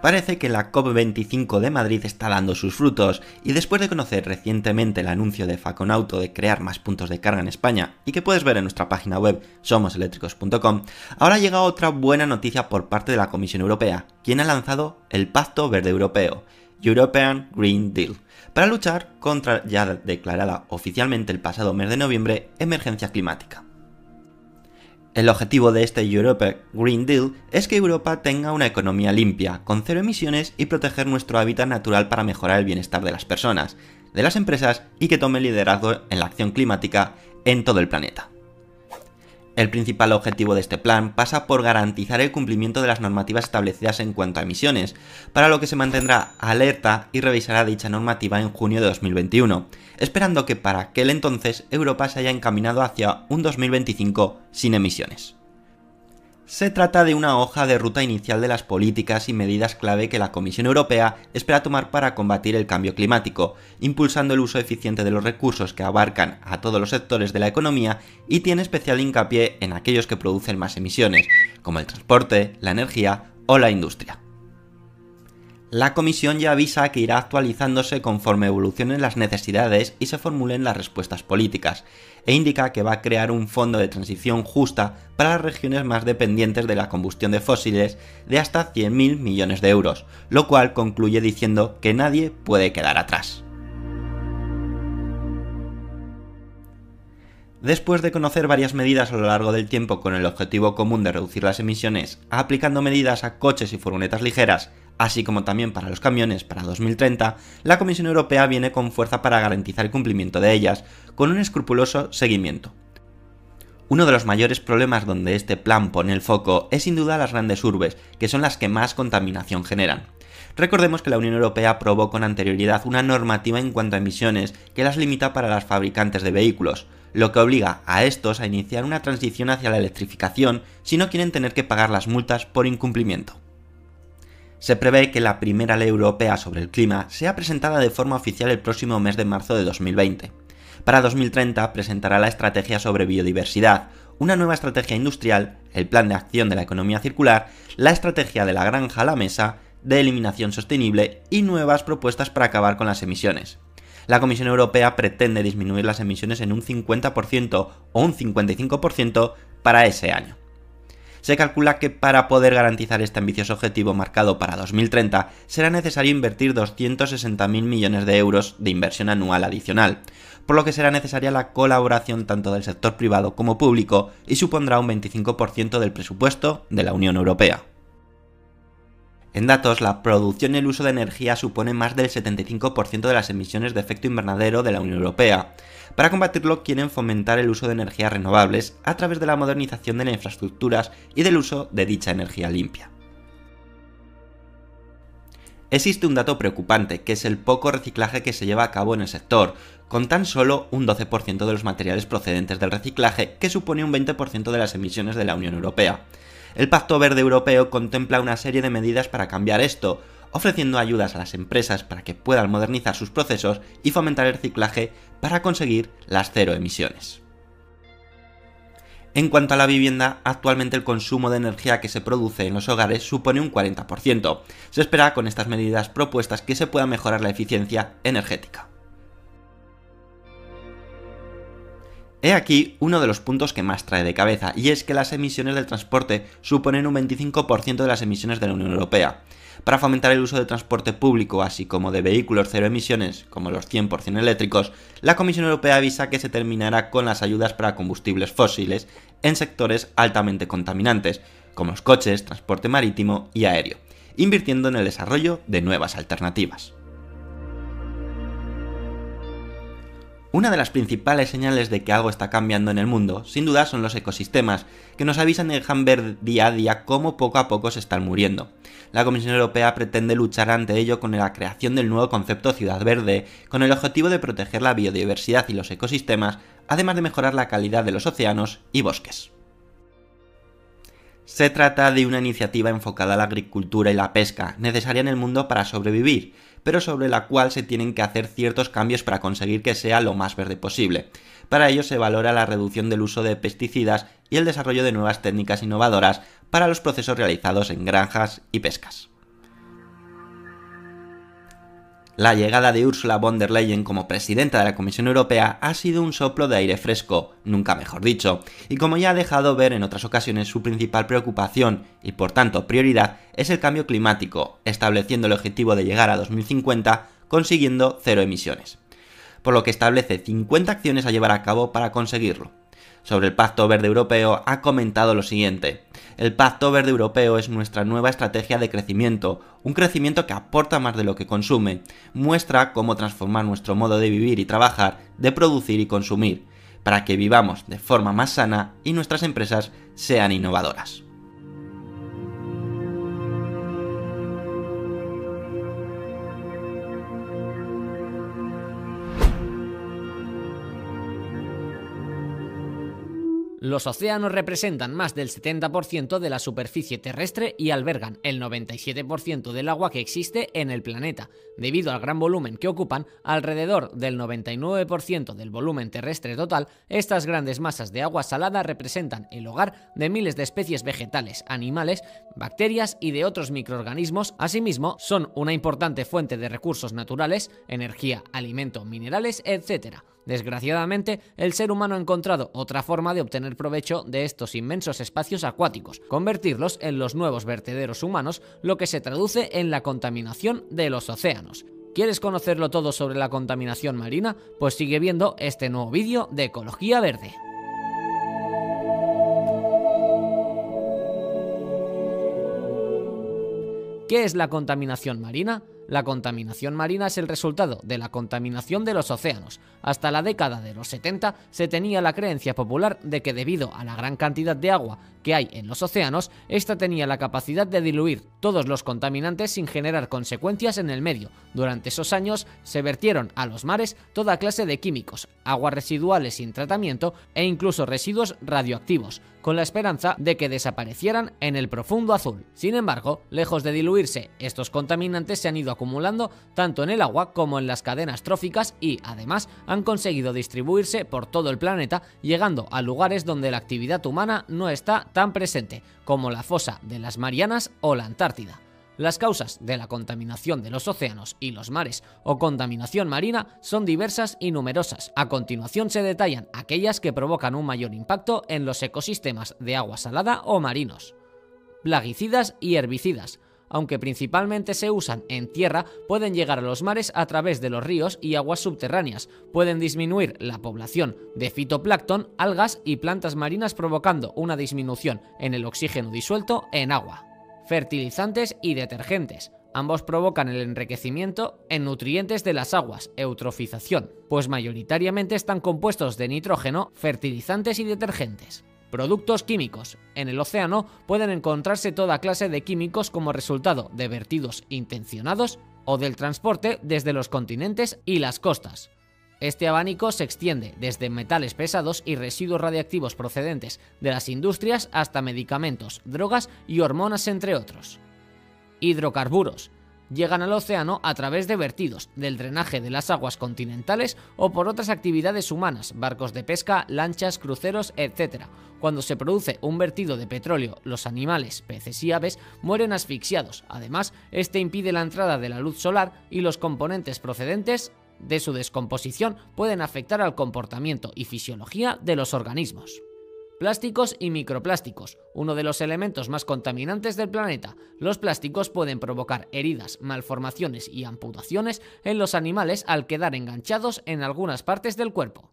Parece que la COP25 de Madrid está dando sus frutos y después de conocer recientemente el anuncio de Faconauto de crear más puntos de carga en España y que puedes ver en nuestra página web somoseléctricos.com, ahora llega otra buena noticia por parte de la Comisión Europea, quien ha lanzado el Pacto Verde Europeo, European Green Deal, para luchar contra ya declarada oficialmente el pasado mes de noviembre emergencia climática. El objetivo de este Europe Green Deal es que Europa tenga una economía limpia, con cero emisiones y proteger nuestro hábitat natural para mejorar el bienestar de las personas, de las empresas y que tome liderazgo en la acción climática en todo el planeta. El principal objetivo de este plan pasa por garantizar el cumplimiento de las normativas establecidas en cuanto a emisiones, para lo que se mantendrá alerta y revisará dicha normativa en junio de 2021, esperando que para aquel entonces Europa se haya encaminado hacia un 2025 sin emisiones. Se trata de una hoja de ruta inicial de las políticas y medidas clave que la Comisión Europea espera tomar para combatir el cambio climático, impulsando el uso eficiente de los recursos que abarcan a todos los sectores de la economía y tiene especial hincapié en aquellos que producen más emisiones, como el transporte, la energía o la industria. La comisión ya avisa que irá actualizándose conforme evolucionen las necesidades y se formulen las respuestas políticas, e indica que va a crear un fondo de transición justa para las regiones más dependientes de la combustión de fósiles de hasta 100.000 millones de euros, lo cual concluye diciendo que nadie puede quedar atrás. Después de conocer varias medidas a lo largo del tiempo con el objetivo común de reducir las emisiones, aplicando medidas a coches y furgonetas ligeras, así como también para los camiones para 2030, la Comisión Europea viene con fuerza para garantizar el cumplimiento de ellas, con un escrupuloso seguimiento. Uno de los mayores problemas donde este plan pone el foco es sin duda las grandes urbes, que son las que más contaminación generan. Recordemos que la Unión Europea aprobó con anterioridad una normativa en cuanto a emisiones que las limita para los fabricantes de vehículos, lo que obliga a estos a iniciar una transición hacia la electrificación si no quieren tener que pagar las multas por incumplimiento se prevé que la primera ley europea sobre el clima sea presentada de forma oficial el próximo mes de marzo de 2020. Para 2030 presentará la estrategia sobre biodiversidad, una nueva estrategia industrial, el plan de acción de la economía circular, la estrategia de la granja a la mesa, de eliminación sostenible y nuevas propuestas para acabar con las emisiones. La Comisión Europea pretende disminuir las emisiones en un 50% o un 55% para ese año se calcula que para poder garantizar este ambicioso objetivo marcado para 2030 será necesario invertir 260.000 millones de euros de inversión anual adicional, por lo que será necesaria la colaboración tanto del sector privado como público y supondrá un 25% del presupuesto de la Unión Europea. En datos, la producción y el uso de energía supone más del 75% de las emisiones de efecto invernadero de la Unión Europea. Para combatirlo quieren fomentar el uso de energías renovables a través de la modernización de las infraestructuras y del uso de dicha energía limpia. Existe un dato preocupante, que es el poco reciclaje que se lleva a cabo en el sector, con tan solo un 12% de los materiales procedentes del reciclaje, que supone un 20% de las emisiones de la Unión Europea. El Pacto Verde Europeo contempla una serie de medidas para cambiar esto, ofreciendo ayudas a las empresas para que puedan modernizar sus procesos y fomentar el reciclaje para conseguir las cero emisiones. En cuanto a la vivienda, actualmente el consumo de energía que se produce en los hogares supone un 40%. Se espera con estas medidas propuestas que se pueda mejorar la eficiencia energética. He aquí uno de los puntos que más trae de cabeza, y es que las emisiones del transporte suponen un 25% de las emisiones de la Unión Europea. Para fomentar el uso del transporte público, así como de vehículos cero emisiones, como los 100% eléctricos, la Comisión Europea avisa que se terminará con las ayudas para combustibles fósiles en sectores altamente contaminantes, como los coches, transporte marítimo y aéreo, invirtiendo en el desarrollo de nuevas alternativas. Una de las principales señales de que algo está cambiando en el mundo, sin duda, son los ecosistemas, que nos avisan dejan ver día a día cómo poco a poco se están muriendo. La Comisión Europea pretende luchar ante ello con la creación del nuevo concepto Ciudad Verde, con el objetivo de proteger la biodiversidad y los ecosistemas, además de mejorar la calidad de los océanos y bosques. Se trata de una iniciativa enfocada a la agricultura y la pesca, necesaria en el mundo para sobrevivir, pero sobre la cual se tienen que hacer ciertos cambios para conseguir que sea lo más verde posible. Para ello se valora la reducción del uso de pesticidas y el desarrollo de nuevas técnicas innovadoras para los procesos realizados en granjas y pescas. La llegada de Ursula von der Leyen como presidenta de la Comisión Europea ha sido un soplo de aire fresco, nunca mejor dicho, y como ya ha dejado ver en otras ocasiones su principal preocupación y por tanto prioridad es el cambio climático, estableciendo el objetivo de llegar a 2050 consiguiendo cero emisiones. Por lo que establece 50 acciones a llevar a cabo para conseguirlo sobre el Pacto Verde Europeo ha comentado lo siguiente. El Pacto Verde Europeo es nuestra nueva estrategia de crecimiento, un crecimiento que aporta más de lo que consume, muestra cómo transformar nuestro modo de vivir y trabajar, de producir y consumir, para que vivamos de forma más sana y nuestras empresas sean innovadoras. Los océanos representan más del 70% de la superficie terrestre y albergan el 97% del agua que existe en el planeta. Debido al gran volumen que ocupan, alrededor del 99% del volumen terrestre total, estas grandes masas de agua salada representan el hogar de miles de especies vegetales, animales, bacterias y de otros microorganismos. Asimismo, son una importante fuente de recursos naturales, energía, alimento, minerales, etc. Desgraciadamente, el ser humano ha encontrado otra forma de obtener provecho de estos inmensos espacios acuáticos, convertirlos en los nuevos vertederos humanos, lo que se traduce en la contaminación de los océanos. ¿Quieres conocerlo todo sobre la contaminación marina? Pues sigue viendo este nuevo vídeo de Ecología Verde. ¿Qué es la contaminación marina? La contaminación marina es el resultado de la contaminación de los océanos. Hasta la década de los 70 se tenía la creencia popular de que debido a la gran cantidad de agua que hay en los océanos, esta tenía la capacidad de diluir todos los contaminantes sin generar consecuencias en el medio. Durante esos años se vertieron a los mares toda clase de químicos, aguas residuales sin tratamiento e incluso residuos radioactivos, con la esperanza de que desaparecieran en el profundo azul. Sin embargo, lejos de diluirse, estos contaminantes se han ido acumulando tanto en el agua como en las cadenas tróficas y, además, han conseguido distribuirse por todo el planeta, llegando a lugares donde la actividad humana no está tan presente, como la fosa de las Marianas o la Antártida. Las causas de la contaminación de los océanos y los mares o contaminación marina son diversas y numerosas. A continuación se detallan aquellas que provocan un mayor impacto en los ecosistemas de agua salada o marinos. Plaguicidas y herbicidas aunque principalmente se usan en tierra, pueden llegar a los mares a través de los ríos y aguas subterráneas. Pueden disminuir la población de fitoplancton, algas y plantas marinas provocando una disminución en el oxígeno disuelto en agua. Fertilizantes y detergentes. Ambos provocan el enriquecimiento en nutrientes de las aguas, eutrofización, pues mayoritariamente están compuestos de nitrógeno, fertilizantes y detergentes. Productos químicos. En el océano pueden encontrarse toda clase de químicos como resultado de vertidos intencionados o del transporte desde los continentes y las costas. Este abanico se extiende desde metales pesados y residuos radiactivos procedentes de las industrias hasta medicamentos, drogas y hormonas entre otros. Hidrocarburos llegan al océano a través de vertidos, del drenaje de las aguas continentales o por otras actividades humanas, barcos de pesca, lanchas, cruceros, etc. Cuando se produce un vertido de petróleo, los animales, peces y aves mueren asfixiados. Además, este impide la entrada de la luz solar y los componentes procedentes de su descomposición pueden afectar al comportamiento y fisiología de los organismos. Plásticos y microplásticos, uno de los elementos más contaminantes del planeta. Los plásticos pueden provocar heridas, malformaciones y amputaciones en los animales al quedar enganchados en algunas partes del cuerpo.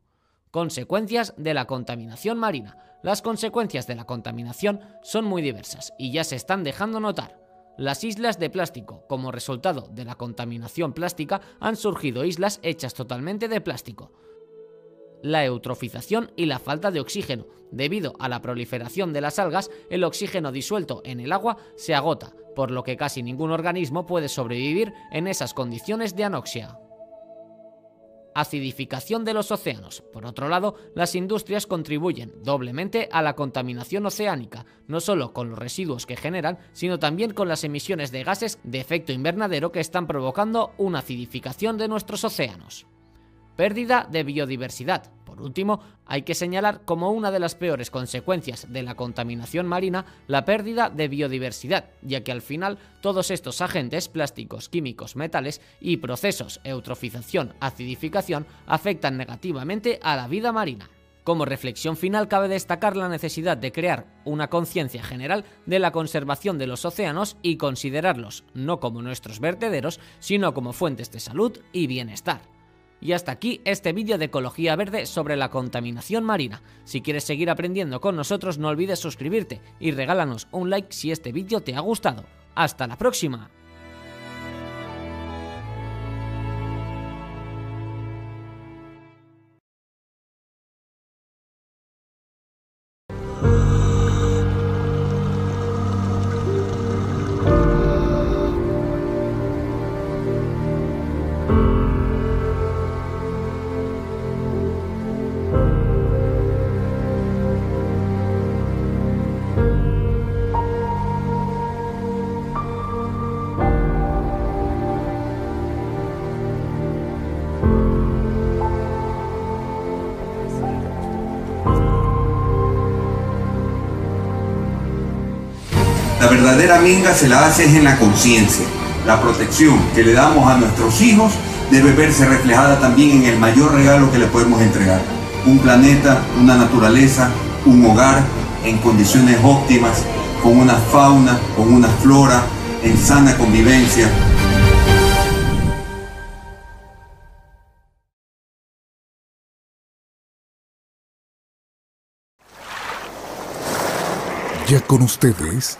Consecuencias de la contaminación marina. Las consecuencias de la contaminación son muy diversas y ya se están dejando notar. Las islas de plástico. Como resultado de la contaminación plástica han surgido islas hechas totalmente de plástico la eutrofización y la falta de oxígeno. Debido a la proliferación de las algas, el oxígeno disuelto en el agua se agota, por lo que casi ningún organismo puede sobrevivir en esas condiciones de anoxia. Acidificación de los océanos. Por otro lado, las industrias contribuyen doblemente a la contaminación oceánica, no solo con los residuos que generan, sino también con las emisiones de gases de efecto invernadero que están provocando una acidificación de nuestros océanos. Pérdida de biodiversidad. Por último, hay que señalar como una de las peores consecuencias de la contaminación marina la pérdida de biodiversidad, ya que al final todos estos agentes plásticos, químicos, metales y procesos eutrofización, acidificación afectan negativamente a la vida marina. Como reflexión final cabe destacar la necesidad de crear una conciencia general de la conservación de los océanos y considerarlos no como nuestros vertederos, sino como fuentes de salud y bienestar. Y hasta aquí este vídeo de Ecología Verde sobre la contaminación marina. Si quieres seguir aprendiendo con nosotros no olvides suscribirte y regálanos un like si este vídeo te ha gustado. ¡Hasta la próxima! Verdadera minga se la hace en la conciencia. La protección que le damos a nuestros hijos debe verse reflejada también en el mayor regalo que le podemos entregar. Un planeta, una naturaleza, un hogar en condiciones óptimas, con una fauna, con una flora, en sana convivencia. Ya con ustedes,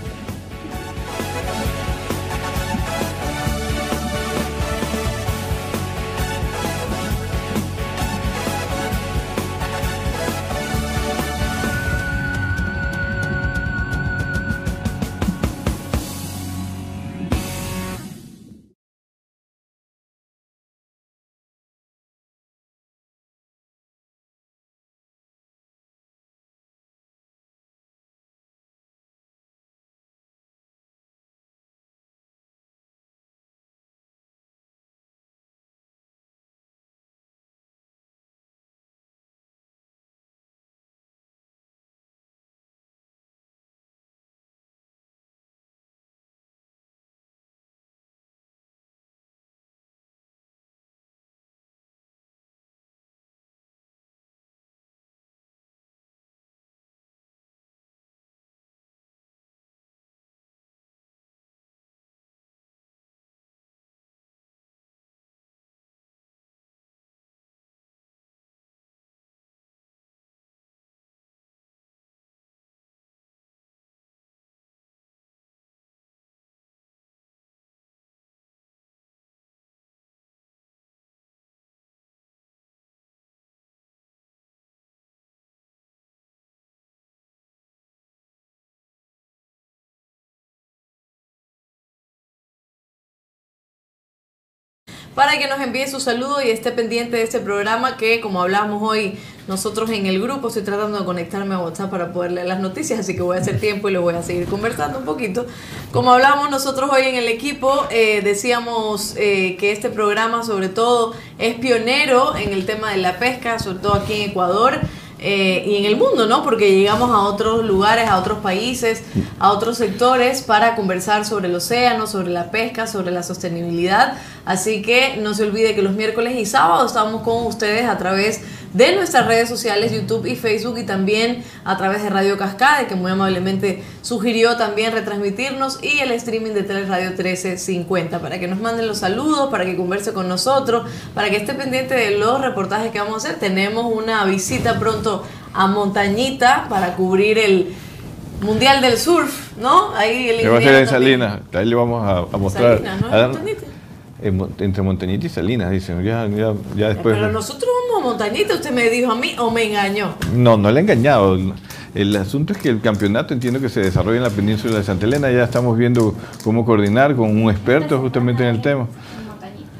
Para que nos envíe su saludo y esté pendiente de este programa que, como hablamos hoy nosotros en el grupo, estoy tratando de conectarme a WhatsApp para poder leer las noticias, así que voy a hacer tiempo y lo voy a seguir conversando un poquito. Como hablamos nosotros hoy en el equipo, eh, decíamos eh, que este programa sobre todo es pionero en el tema de la pesca, sobre todo aquí en Ecuador. Eh, y en el mundo, ¿no? Porque llegamos a otros lugares, a otros países, a otros sectores para conversar sobre el océano, sobre la pesca, sobre la sostenibilidad. Así que no se olvide que los miércoles y sábados estamos con ustedes a través de nuestras redes sociales, YouTube y Facebook, y también a través de Radio Cascade, que muy amablemente sugirió también retransmitirnos, y el streaming de Teleradio 1350, para que nos manden los saludos, para que converse con nosotros, para que esté pendiente de los reportajes que vamos a hacer. Tenemos una visita pronto a Montañita para cubrir el Mundial del Surf, ¿no? Ahí el va a ser en Salinas, ahí le vamos a, mostrar. Salinas, ¿no? a dar- en- entre Montañita y Salinas, dicen. Ya, ya, ya después. Pero nosotros a Montañita, usted me dijo a mí o me engañó. No, no le he engañado. El asunto es que el campeonato entiendo que se desarrolla en la península de Santa Elena. Ya estamos viendo cómo coordinar con un experto justamente en el tema.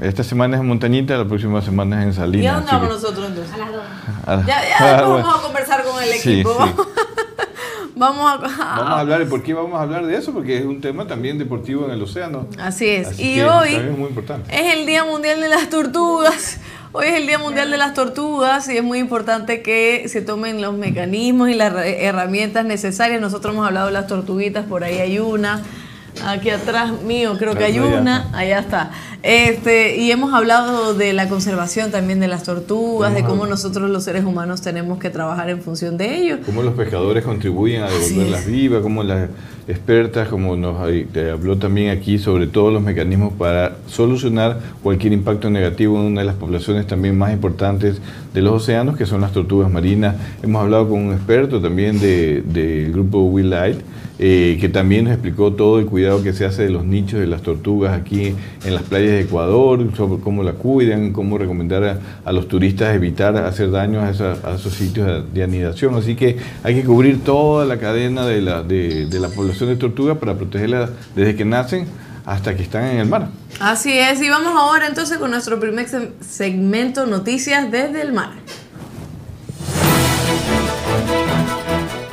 Esta semana es en Montañita, la próxima semana es en Salinas. ¿Y a dónde vamos que- nosotros entonces? Ah, Ya, ya ah, vamos a conversar con el Sí, equipo. sí. Vamos a... Vamos a hablar de por qué vamos a hablar de eso, porque es un tema también deportivo en el océano. Así es. Así y hoy es muy importante. es el Día Mundial de las Tortugas. Hoy es el Día Mundial de las Tortugas y es muy importante que se tomen los mecanismos y las herramientas necesarias. Nosotros hemos hablado de las tortuguitas, por ahí hay una. Aquí atrás mío creo que hay una, allá está. Este, y hemos hablado de la conservación también de las tortugas, de cómo nosotros los seres humanos tenemos que trabajar en función de ello. Cómo los pescadores contribuyen a devolverlas vivas, cómo las expertas, como nos te habló también aquí sobre todos los mecanismos para solucionar cualquier impacto negativo en una de las poblaciones también más importantes de los océanos, que son las tortugas marinas. Hemos hablado con un experto también de- del grupo Will Light, eh, que también nos explicó todo el cuidado que se hace de los nichos de las tortugas aquí en las playas de Ecuador, sobre cómo la cuidan, cómo recomendar a, los turistas evitar hacer daño a, esa- esos sitios de, de anidación. Así que hay que cubrir toda la cadena de la, de, de la población de tortugas para protegerlas desde que nacen hasta que están en el mar. Así es, y vamos ahora entonces con nuestro primer se- segmento Noticias desde el mar.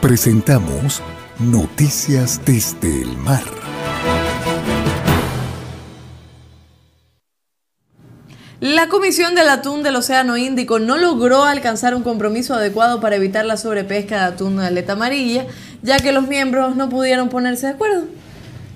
Presentamos Noticias desde el mar. La Comisión del Atún del Océano Índico no logró alcanzar un compromiso adecuado para evitar la sobrepesca de atún de aleta amarilla, ya que los miembros no pudieron ponerse de acuerdo.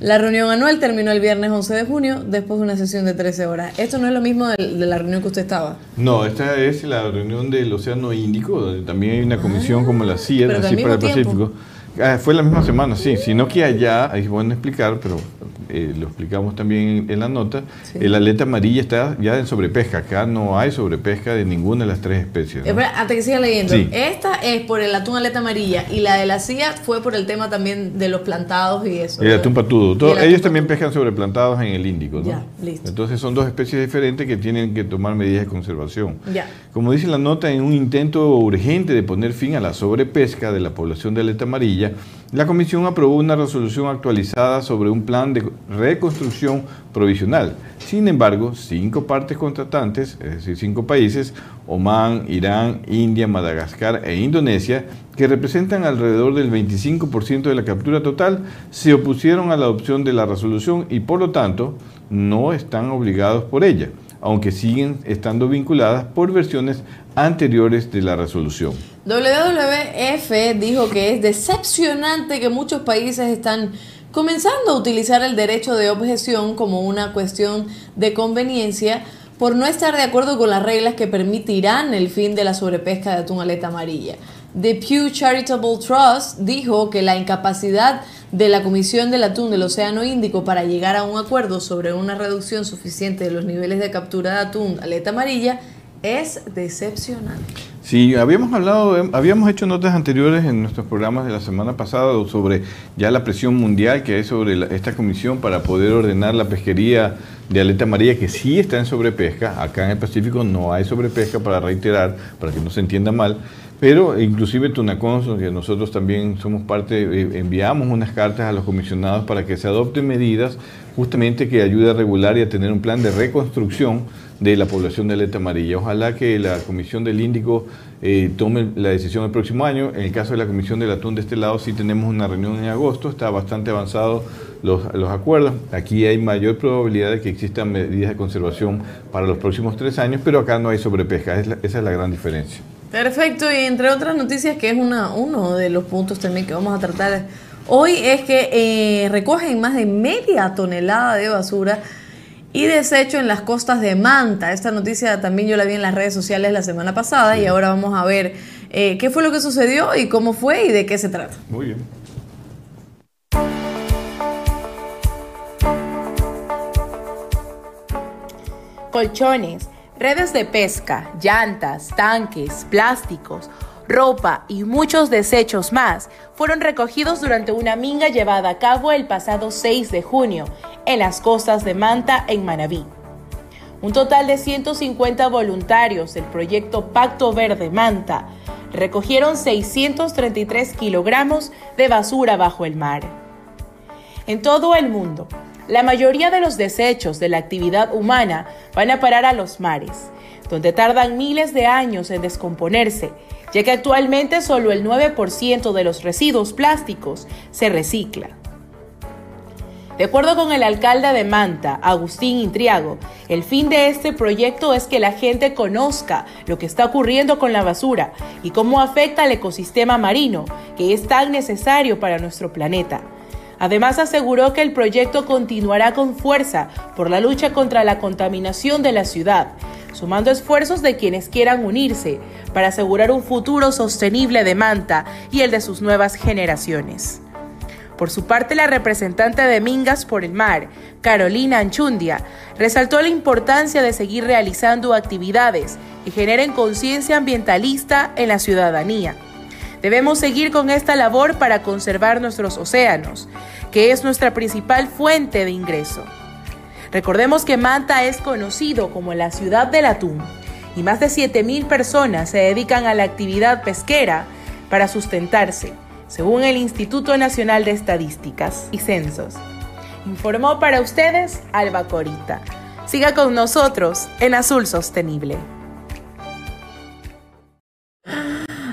La reunión anual terminó el viernes 11 de junio, después de una sesión de 13 horas. Esto no es lo mismo de, la reunión que usted estaba. No, esta es la reunión del Océano Índico, donde también hay una comisión como la CIA, Ah, pero así al para el. Pacífico. Ah, fue la misma semana, sí, sino que allá, es bueno explicar, pero eh, lo explicamos también en, la nota, Sí. el aleta amarilla está ya en sobrepesca, acá no hay sobrepesca de ninguna de las tres especies. ¿no? Espera, antes que siga leyendo, Sí. esta es por el atún aleta amarilla y la de la CIA fue por el tema también de los plantados y eso. El ¿verdad? atún patudo. Todo- el atún ellos también patudo. pescan sobreplantados en el Índico. ¿no? Ya, listo. Entonces son dos especies diferentes que tienen que tomar medidas de conservación. Ya. Como dice la nota, en un intento urgente de poner fin a la sobrepesca de la población de aleta amarilla, la Comisión aprobó una resolución actualizada sobre un plan de reconstrucción provisional. Sin embargo, cinco partes contratantes, es decir, cinco países, Omán, Irán, India, Madagascar e Indonesia, que representan alrededor del 25% de la captura total, se opusieron a la adopción de la resolución y por lo tanto no están obligados por ella, aunque siguen estando vinculadas por versiones anteriores de la resolución. WWF dijo que es decepcionante que muchos países están comenzando a utilizar el derecho de objeción como una cuestión de conveniencia por no estar de acuerdo con las reglas que permitirán el fin de la sobrepesca de atún aleta amarilla. The Pew Charitable Trust dijo que la incapacidad de la Comisión del Atún del Océano Índico para llegar a un acuerdo sobre una reducción suficiente de los niveles de captura de atún aleta amarilla es decepcionante. Sí, habíamos hablado, eh, habíamos hecho notas anteriores en nuestros programas de la semana pasada sobre ya la presión mundial que hay sobre la- esta comisión para poder ordenar la pesquería de aleta amarilla, que sí está en sobrepesca. Acá en el Pacífico no hay sobrepesca, para reiterar, para que no se entienda mal. Pero inclusive Tunacons, que nosotros también somos parte, eh, enviamos unas cartas a los comisionados para que se adopten medidas justamente que ayude a regular y a tener un plan de reconstrucción de la población de aleta amarilla. Ojalá que la Comisión del Índico eh, tome la decisión el próximo año. En el caso de la Comisión del Atún de este lado sí tenemos una reunión en agosto, está bastante avanzado los, los acuerdos. Aquí hay mayor probabilidad de que existan medidas de conservación para los próximos tres años, pero acá no hay sobrepesca, esa es la gran diferencia. Perfecto, y entre otras noticias, que es una, uno de los puntos también que vamos a tratar hoy, es que eh, recogen más de media tonelada de basura y desecho en las costas de Manta. Esta noticia también yo la vi en las redes sociales la semana pasada y ahora vamos a ver eh, qué fue lo que sucedió y cómo fue y de qué se trata. Muy bien. colchones, redes de pesca, llantas, tanques, plásticos, ropa y muchos desechos más fueron recogidos durante una minga llevada a cabo el pasado 6 de junio en las costas de Manta, en Manabí. Un total de 150 voluntarios del proyecto Pacto Verde Manta recogieron 633 kilogramos de basura bajo el mar. En todo el mundo, la mayoría de los desechos de la actividad humana van a parar a los mares, donde tardan miles de años en descomponerse, ya que actualmente solo el 9% de los residuos plásticos se recicla. De acuerdo con el alcalde de Manta, Agustín Intriago, el fin de este proyecto es que la gente conozca lo que está ocurriendo con la basura y cómo afecta al ecosistema marino, que es tan necesario para nuestro planeta. Además aseguró que el proyecto continuará con fuerza por la lucha contra la contaminación de la ciudad, sumando esfuerzos de quienes quieran unirse para asegurar un futuro sostenible de Manta y el de sus nuevas generaciones. Por su parte, la representante de Mingas por el Mar, Carolina Anchundia, resaltó la importancia de seguir realizando actividades que generen conciencia ambientalista en la ciudadanía. Debemos seguir con esta labor para conservar nuestros océanos, que es nuestra principal fuente de ingreso. Recordemos que Manta es conocido como la ciudad del atún y más de 7.000 personas se dedican a la actividad pesquera para sustentarse según el Instituto Nacional de Estadísticas y Censos. Informó para ustedes Alba Corita. Siga con nosotros en Azul Sostenible.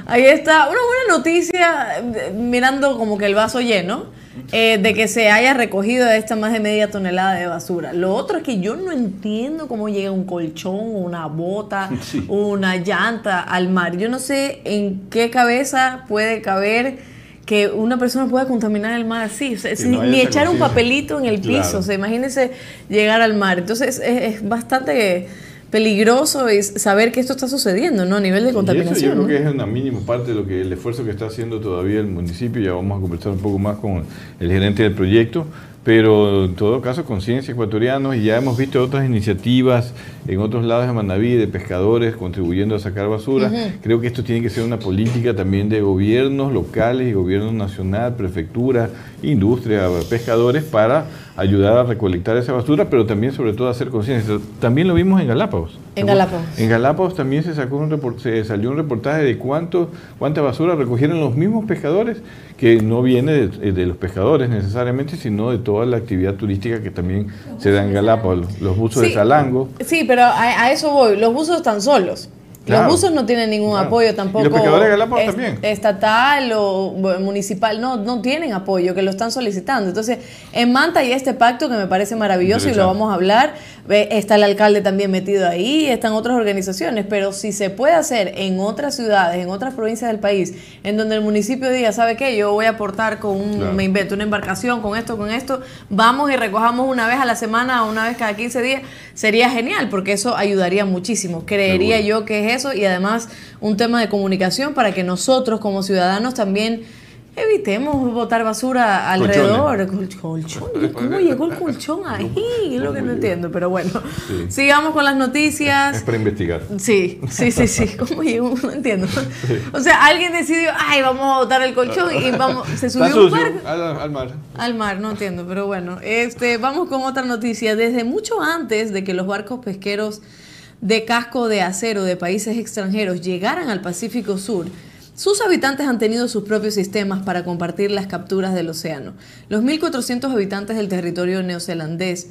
Ahí está, una buena noticia, mirando como que el vaso lleno, eh, de que se haya recogido esta más de media tonelada de basura. Lo otro es que yo no entiendo cómo llega un colchón, una bota, una llanta al mar. Yo no sé en qué cabeza puede caber que una persona pueda contaminar el mar así, ni echar un papelito en el piso, o sea, imagínense llegar al mar. Entonces es, bastante peligroso saber que esto está sucediendo, ¿no? A nivel de contaminación. yo creo que es una mínima parte de lo que el esfuerzo que está haciendo todavía el municipio. Ya vamos a conversar un poco más con el gerente del proyecto, pero en todo caso conciencia ecuatorianos y ya hemos visto otras iniciativas en otros lados de Manaví de pescadores contribuyendo a sacar basura. Creo que esto tiene que ser una política también de gobiernos locales y gobierno nacional, prefectura, industria, pescadores para ayudar a recolectar esa basura, pero también sobre todo hacer conciencia. También lo vimos en Galápagos. En Galápagos. En Galápagos también se sacó un se salió un reportaje de cuánto cuánta basura recogieron los mismos pescadores que no viene de, los pescadores necesariamente, sino de toda la actividad turística que también se da en Galápagos, los buzos de Salango. Sí, pero a, eso voy, los buzos están solos. Los buzos no tienen ningún apoyo tampoco. los pescadores de Galápagos también. Estatal o municipal, no, no tienen apoyo, que lo están solicitando. Entonces, en Manta hay este pacto que me parece maravilloso y lo vamos a hablar. Está el alcalde también metido ahí, están otras organizaciones, pero si se puede hacer en otras ciudades, en otras provincias del país, en donde el municipio diga, ¿sabe qué? Yo voy a aportar con un, me invento una embarcación, con esto, con esto, vamos y recojamos una vez a la semana o una vez cada 15 días, sería genial, porque eso ayudaría muchísimo. Creería yo que es eso y además un tema de comunicación para que nosotros como ciudadanos también Evitemos botar basura alrededor. Colchón. ¿Cómo llegó el colchón ahí? Es lo que no entiendo, pero bueno. Sigamos con las noticias. Es para investigar. Sí, sí, sí, sí. ¿Cómo llegó? No entiendo. O sea, alguien decidió, ay, vamos a botar el colchón y vamos, se subió un barco. Al, mar. Al mar, no entiendo, pero bueno. Este, vamos con otra noticia. Desde mucho antes de que los barcos pesqueros de casco de acero de países extranjeros llegaran al Pacífico Sur, sus habitantes han tenido sus propios sistemas para compartir las capturas del océano. Los 1.400 habitantes del territorio neozelandés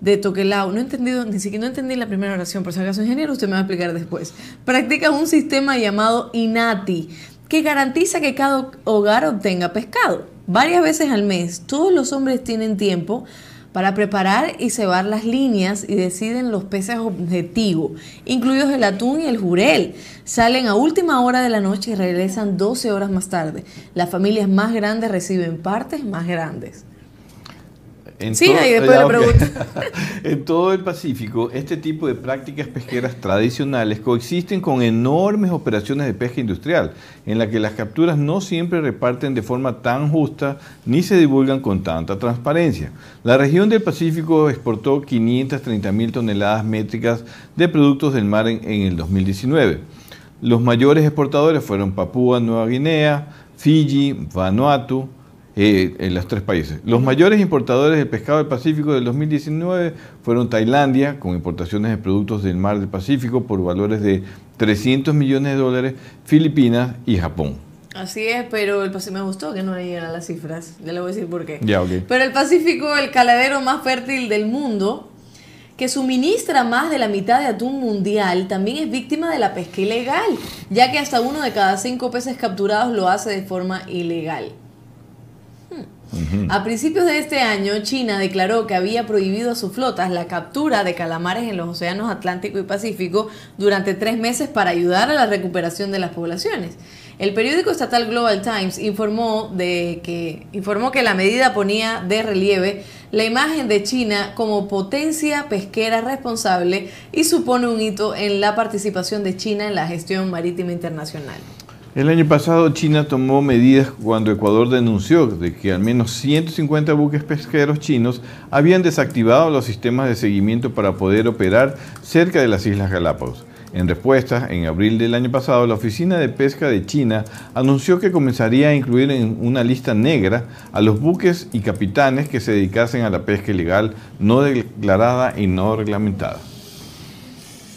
de Tokelau, no he entendido, ni siquiera entendí la primera oración, por si acaso ingeniero, usted me va a explicar después. Practican un sistema llamado INATI, que garantiza que cada hogar obtenga pescado. Varias veces al mes, todos los hombres tienen tiempo para preparar y cebar las líneas y deciden los peces objetivo, incluidos el atún y el jurel. Salen a última hora de la noche y regresan 12 horas más tarde. Las familias más grandes reciben partes más grandes. En sí, todo, después en todo el Pacífico, este tipo de prácticas pesqueras tradicionales coexisten con enormes operaciones de pesca industrial, en la que las capturas no siempre reparten de forma tan justa ni se divulgan con tanta transparencia. La región del Pacífico exportó 530 mil toneladas métricas de productos del mar en, en el 2019. Los mayores exportadores fueron Papúa Nueva Guinea, Fiji, Vanuatu, eh, en los tres países. Los mayores importadores de pescado del Pacífico del 2019 fueron Tailandia, con importaciones de productos del mar del Pacífico por valores de 300 millones de dólares, Filipinas y Japón. Así es, pero el Pacífico me gustó que no le las cifras. Ya le voy a decir por qué. Ya. Pero el Pacífico, el caladero más fértil del mundo, que suministra más de la mitad de atún mundial, también es víctima de la pesca ilegal, ya que hasta uno de cada cinco peces capturados lo hace de forma ilegal. A principios de este año, China declaró que había prohibido a sus flotas la captura de calamares en los océanos Atlántico y Pacífico durante tres meses para ayudar a la recuperación de las poblaciones. El periódico estatal Global Times informó, de que, informó que la medida ponía de relieve la imagen de China como potencia pesquera responsable y supone un hito en la participación de China en la gestión marítima internacional. El año pasado China tomó medidas cuando Ecuador denunció de que al menos 150 buques pesqueros chinos habían desactivado los sistemas de seguimiento para poder operar cerca de las Islas Galápagos. En respuesta, en abril del año pasado, la Oficina de Pesca de China anunció que comenzaría a incluir en una lista negra a los buques y capitanes que se dedicasen a la pesca ilegal no declarada y no reglamentada.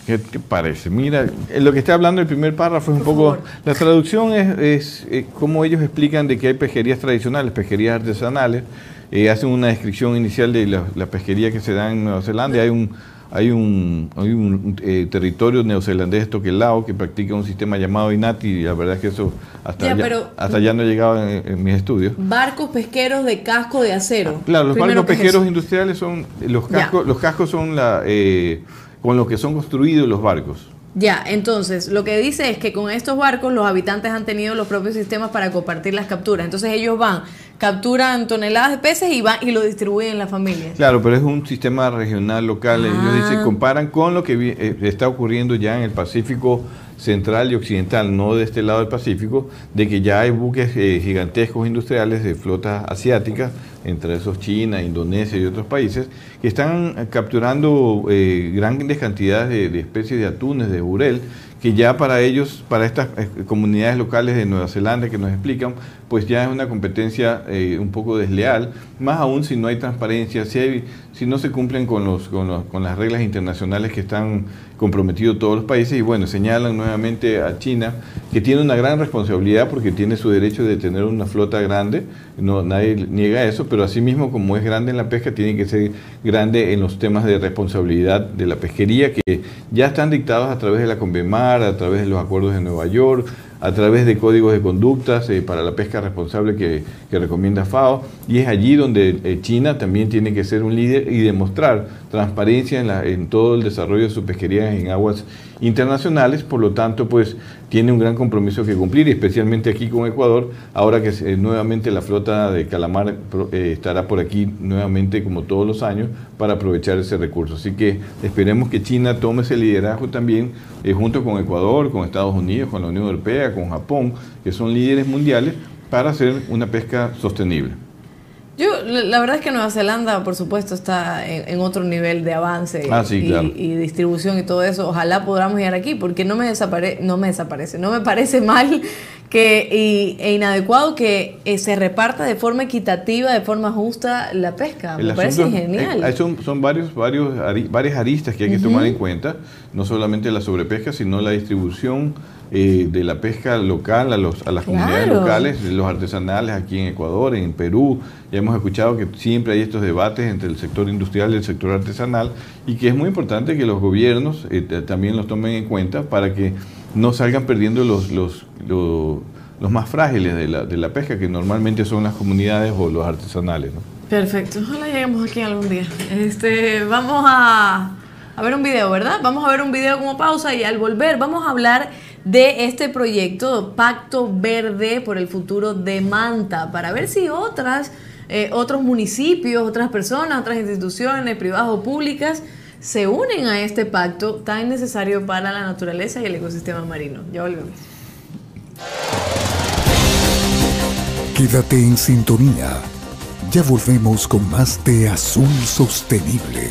¿Qué te parece? Mira, eh, lo que está hablando el primer párrafo es un Por poco... favor. La traducción es, es, eh, cómo ellos explican de que hay pesquerías tradicionales, pesquerías artesanales. eh, hacen una descripción inicial de la, la pesquería que se da en Nueva Zelanda. Hay un, hay un, hay un eh, territorio neozelandés, Tokelau, que practica un sistema llamado INATI y la verdad es que eso hasta, Ya, allá, hasta allá no he llegado en, en mis estudios. Barcos pesqueros de casco de acero. Claro, los Primero, barcos ¿qué es pesqueros industriales son, los Ya. cascos, los cascos son la, eh, con los que son construidos los barcos. Ya, entonces, lo que dice es que con estos barcos los habitantes han tenido los propios sistemas para compartir las capturas. Entonces ellos van, capturan toneladas de peces y van y lo distribuyen en las familias. Claro, pero es un sistema regional, local. Ellos Ah. dicen, comparan con lo que eh, está ocurriendo ya en el Pacífico central y occidental, no de este lado del Pacífico, de que ya hay buques eh, gigantescos industriales de flotas asiáticas, entre esos China, Indonesia y otros países, que están capturando eh, grandes cantidades de, especies de atunes, de burel, que ya para ellos, para estas eh, comunidades locales de Nueva Zelanda que nos explican, pues ya es una competencia un poco desleal, más aún si no hay transparencia, si, hay- si no se cumplen con, los, con, los- con las reglas internacionales que están comprometidos todos los países y bueno, señalan nuevamente a China que tiene una gran responsabilidad porque tiene su derecho de tener una flota grande, no, nadie niega eso, pero asimismo como es grande en la pesca, tiene que ser grande en los temas de responsabilidad de la pesquería que ya están dictados a través de la Convemar, a través de los acuerdos de Nueva York, a través de códigos de conductas eh, para la pesca responsable que, que recomienda FAO, y es allí donde eh, China también tiene que ser un líder y demostrar transparencia en, la- en todo el desarrollo de su pesquería en aguas internacionales, por lo tanto, pues tiene un gran compromiso que cumplir, especialmente aquí con Ecuador, ahora que eh, nuevamente la flota de calamar eh, estará por aquí nuevamente como todos los años para aprovechar ese recurso. Así que esperemos que China tome ese liderazgo también eh, junto con Ecuador, con Estados Unidos, con la Unión Europea, con Japón, que son líderes mundiales para hacer una pesca sostenible. Yo, la verdad es que Nueva Zelanda, por supuesto, está en, en otro nivel de avance Ah, sí, y, claro. y distribución y todo eso. Ojalá podamos llegar aquí, porque no me desapare no me desaparece, no me parece mal que y, e inadecuado que eh, se reparta de forma equitativa, de forma justa la pesca. El me parece genial. eh, son, son varios, varios, ari- varias aristas que hay que tomar en cuenta, no solamente la sobrepesca, sino la distribución eh, de la pesca local a, los, a las comunidades Claro. locales, de los artesanales aquí en Ecuador, en Perú. Ya hemos escuchado que siempre hay estos debates entre el sector industrial y el sector artesanal y que es muy importante que los gobiernos eh, también los tomen en cuenta para que no salgan perdiendo los, los, los, los más frágiles de la, de la pesca, que normalmente son las comunidades o los artesanales. ¿no? Perfecto, ojalá lleguemos aquí algún día. Este, vamos a, a ver un video, ¿verdad? Vamos a ver un video como pausa y al volver vamos a hablar de este proyecto Pacto Verde por el futuro de Manta para ver si otras eh, otros municipios, otras personas, otras instituciones privadas o públicas se unen a este pacto tan necesario para la naturaleza y el ecosistema marino. Ya volvemos. Quédate en sintonía. Ya volvemos con más de Azul Sostenible.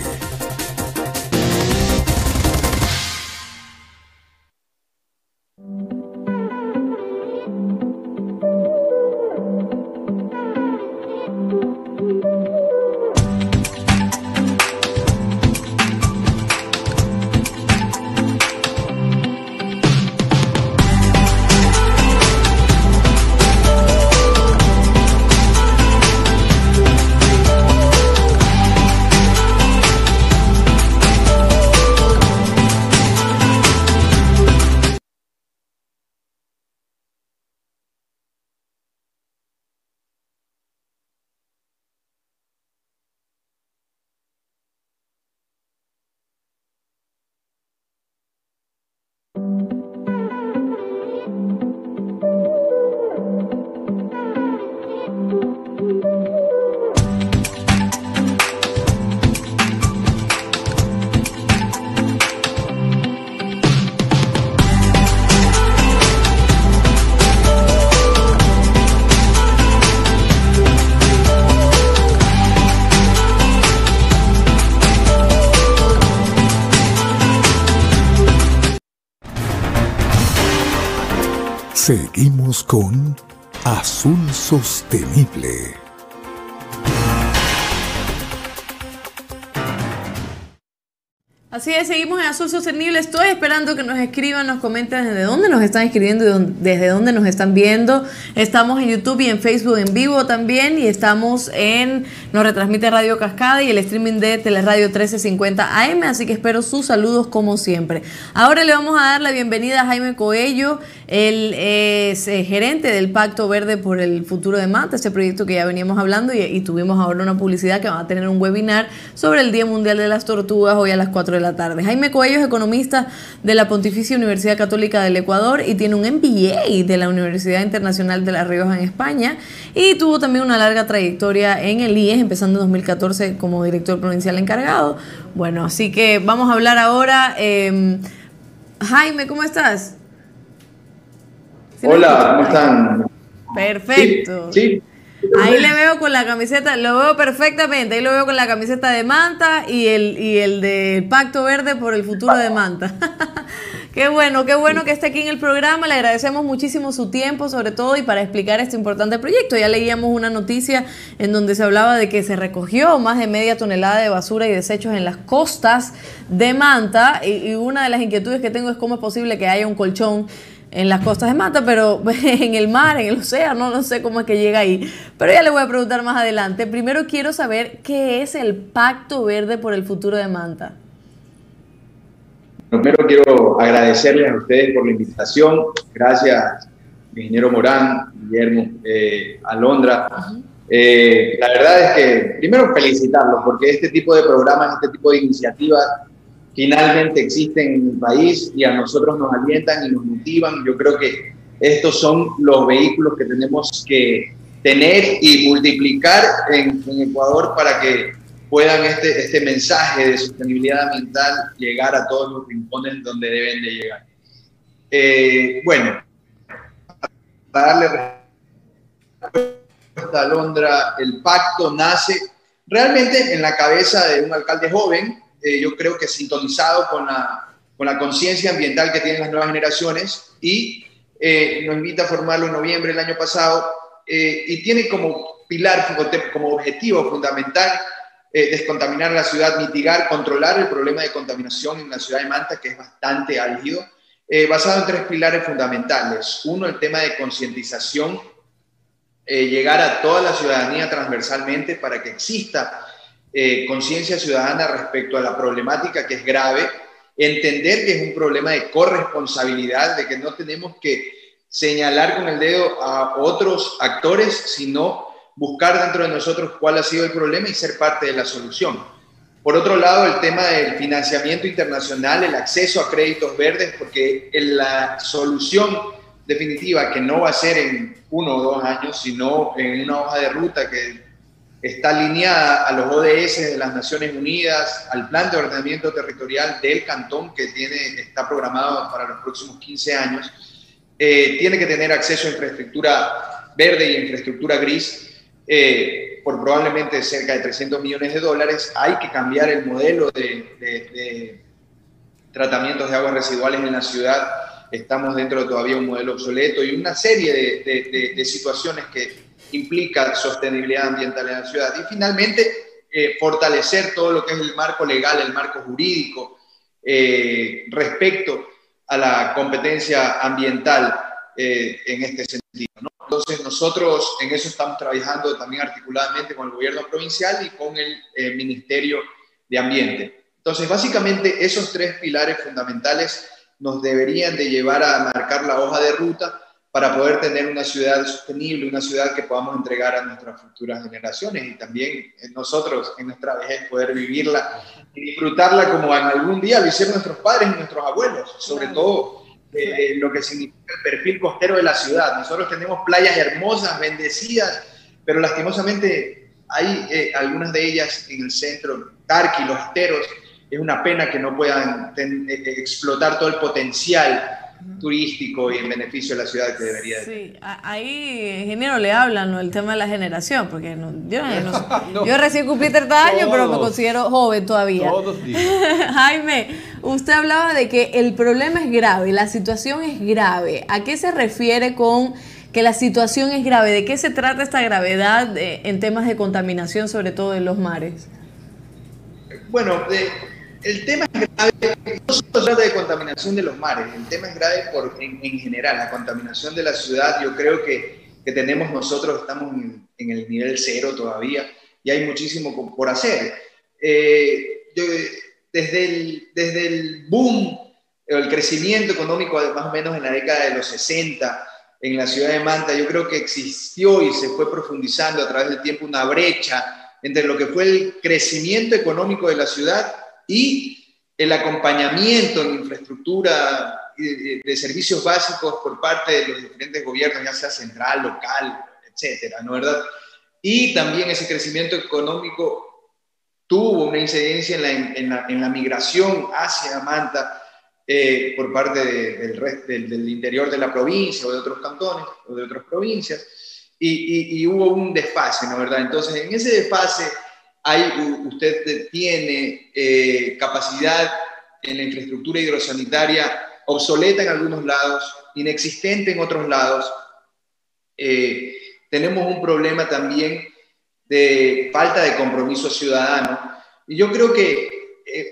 Seguimos con Azul Sostenible. Así es, seguimos en Azul Sostenible. Estoy esperando que nos escriban, nos comenten desde dónde nos están escribiendo y desde dónde nos están viendo. Estamos en YouTube y en Facebook en vivo también y estamos en, nos retransmite Radio Cascada y el streaming de Teleradio 1350 AM, así que espero sus saludos como siempre. Ahora le vamos a dar la bienvenida a Jaime Coello, él es eh, gerente del Pacto Verde por el Futuro de Manta, este proyecto que ya veníamos hablando y, y tuvimos ahora una publicidad que va a tener un webinar sobre el Día Mundial de las Tortugas hoy a las 4 de la tarde. Jaime Coello es economista de la Pontificia Universidad Católica del Ecuador y tiene un MBA de la Universidad Internacional de La Rioja en España y tuvo también una larga trayectoria en el IES, empezando en 2014 como director provincial encargado. Bueno, así que vamos a hablar ahora. Eh, Jaime, ¿cómo estás? Hola, ¿cómo están? Perfecto. Sí, sí. Ahí le veo con la camiseta, lo veo perfectamente, ahí lo veo con la camiseta de Manta y el, y el del Pacto Verde por el futuro de Manta. qué bueno, qué bueno que esté aquí en el programa, le agradecemos muchísimo su tiempo sobre todo y para explicar este importante proyecto. Ya leíamos una noticia en donde se hablaba de que se recogió más de media tonelada de basura y desechos en las costas de Manta y, y una de las inquietudes que tengo es cómo es posible que haya un colchón en las costas de Manta, pero en el mar, en el océano, no sé cómo es que llega ahí. Pero ya le voy a preguntar más adelante. Primero quiero saber qué es el Pacto Verde por el futuro de Manta. Primero quiero agradecerles a ustedes por la invitación. Gracias, ingeniero Morán, Guillermo, eh, Alondra. Eh, la verdad es que, primero felicitarlos, porque este tipo de programas, este tipo de iniciativas finalmente existen en el país y a nosotros nos alientan y nos motivan. Yo creo que estos son los vehículos que tenemos que tener y multiplicar en, en Ecuador para que puedan este, este mensaje de sostenibilidad ambiental llegar a todos los rincones donde deben de llegar. Eh, bueno, para darle respuesta a Londra, el pacto nace realmente en la cabeza de un alcalde joven, eh, yo creo que sintonizado con la, con la conciencia ambiental que tienen las nuevas generaciones y eh, nos invita a formarlo en noviembre del año pasado eh, y tiene como pilar, como objetivo fundamental eh, descontaminar la ciudad, mitigar, controlar el problema de contaminación en la ciudad de Manta, que es bastante álgido, eh, basado en tres pilares fundamentales. Uno, el tema de concientización, eh, llegar a toda la ciudadanía transversalmente para que exista conciencia ciudadana respecto a la problemática que es grave, entender que es un problema de corresponsabilidad, de que no tenemos que señalar con el dedo a otros actores, sino buscar dentro de nosotros cuál ha sido el problema y ser parte de la solución. Por otro lado, el tema del financiamiento internacional, el acceso a créditos verdes, porque la solución definitiva, que no va a ser en uno o dos años, sino en una hoja de ruta que está alineada a los ODS de las Naciones Unidas, al plan de ordenamiento territorial del cantón que tiene, está programado para los próximos 15 años, eh, tiene que tener acceso a infraestructura verde y infraestructura gris, eh, por probablemente cerca de 300 millones de dólares. Hay que cambiar el modelo de, de, de, tratamientos de aguas residuales en la ciudad. Estamos dentro de todavía un modelo obsoleto y una serie de, de situaciones que implican sostenibilidad ambiental en la ciudad. Y finalmente, eh, fortalecer todo lo que es el marco legal, el marco jurídico eh, respecto a la competencia ambiental eh, en este sentido. Entonces nosotros en eso estamos trabajando también articuladamente con el gobierno provincial y con el Ministerio de Ambiente. Entonces básicamente esos tres pilares fundamentales nos deberían de llevar a marcar la hoja de ruta para poder tener una ciudad sostenible, una ciudad que podamos entregar a nuestras futuras generaciones y también nosotros en nuestra vejez poder vivirla y disfrutarla como en algún día lo hicieron nuestros padres y nuestros abuelos, sobre todo eh, lo que significa el perfil costero de la ciudad. Nosotros tenemos playas hermosas, bendecidas, pero lastimosamente hay eh, algunas de ellas en el centro, Tarqui, los esteros, es una pena que no puedan ten, eh, explotar todo el potencial turístico y en beneficio de la ciudad que debería de Sí, ahí, ingeniero, le hablan ¿no? el tema de la generación, porque yo, yo recién cumplí 30 años, pero me considero joven todavía. Todos Jaime, usted hablaba de que el problema es grave, la situación es grave. ¿A qué se refiere con que la situación es grave? ¿De qué se trata esta gravedad eh, en temas de contaminación, sobre todo en los mares? Bueno, el tema es grave, no se trata de contaminación de los mares, el tema es grave por, en, general, la contaminación de la ciudad, yo creo que, que tenemos nosotros, estamos en, el nivel cero todavía y hay muchísimo por hacer. Eh, desde, el, desde el boom, el crecimiento económico más o menos en la década de los 60, en la ciudad de Manta, yo creo que existió y se fue profundizando a través del tiempo una brecha entre lo que fue el crecimiento económico de la ciudad y el acompañamiento en infraestructura de, servicios básicos por parte de los diferentes gobiernos, ya sea central, local, etcétera, ¿no verdad? Y también ese crecimiento económico tuvo una incidencia en la, en la migración hacia Manta, eh, por parte del, del, interior de la provincia o de otros cantones o de otras provincias, y, hubo un desfase, ¿no verdad? Entonces, en ese desfase, hay, usted tiene eh, capacidad en la infraestructura hidrosanitaria obsoleta en algunos lados, inexistente en otros lados. Eh, tenemos un problema también de falta de compromiso ciudadano. Y yo creo que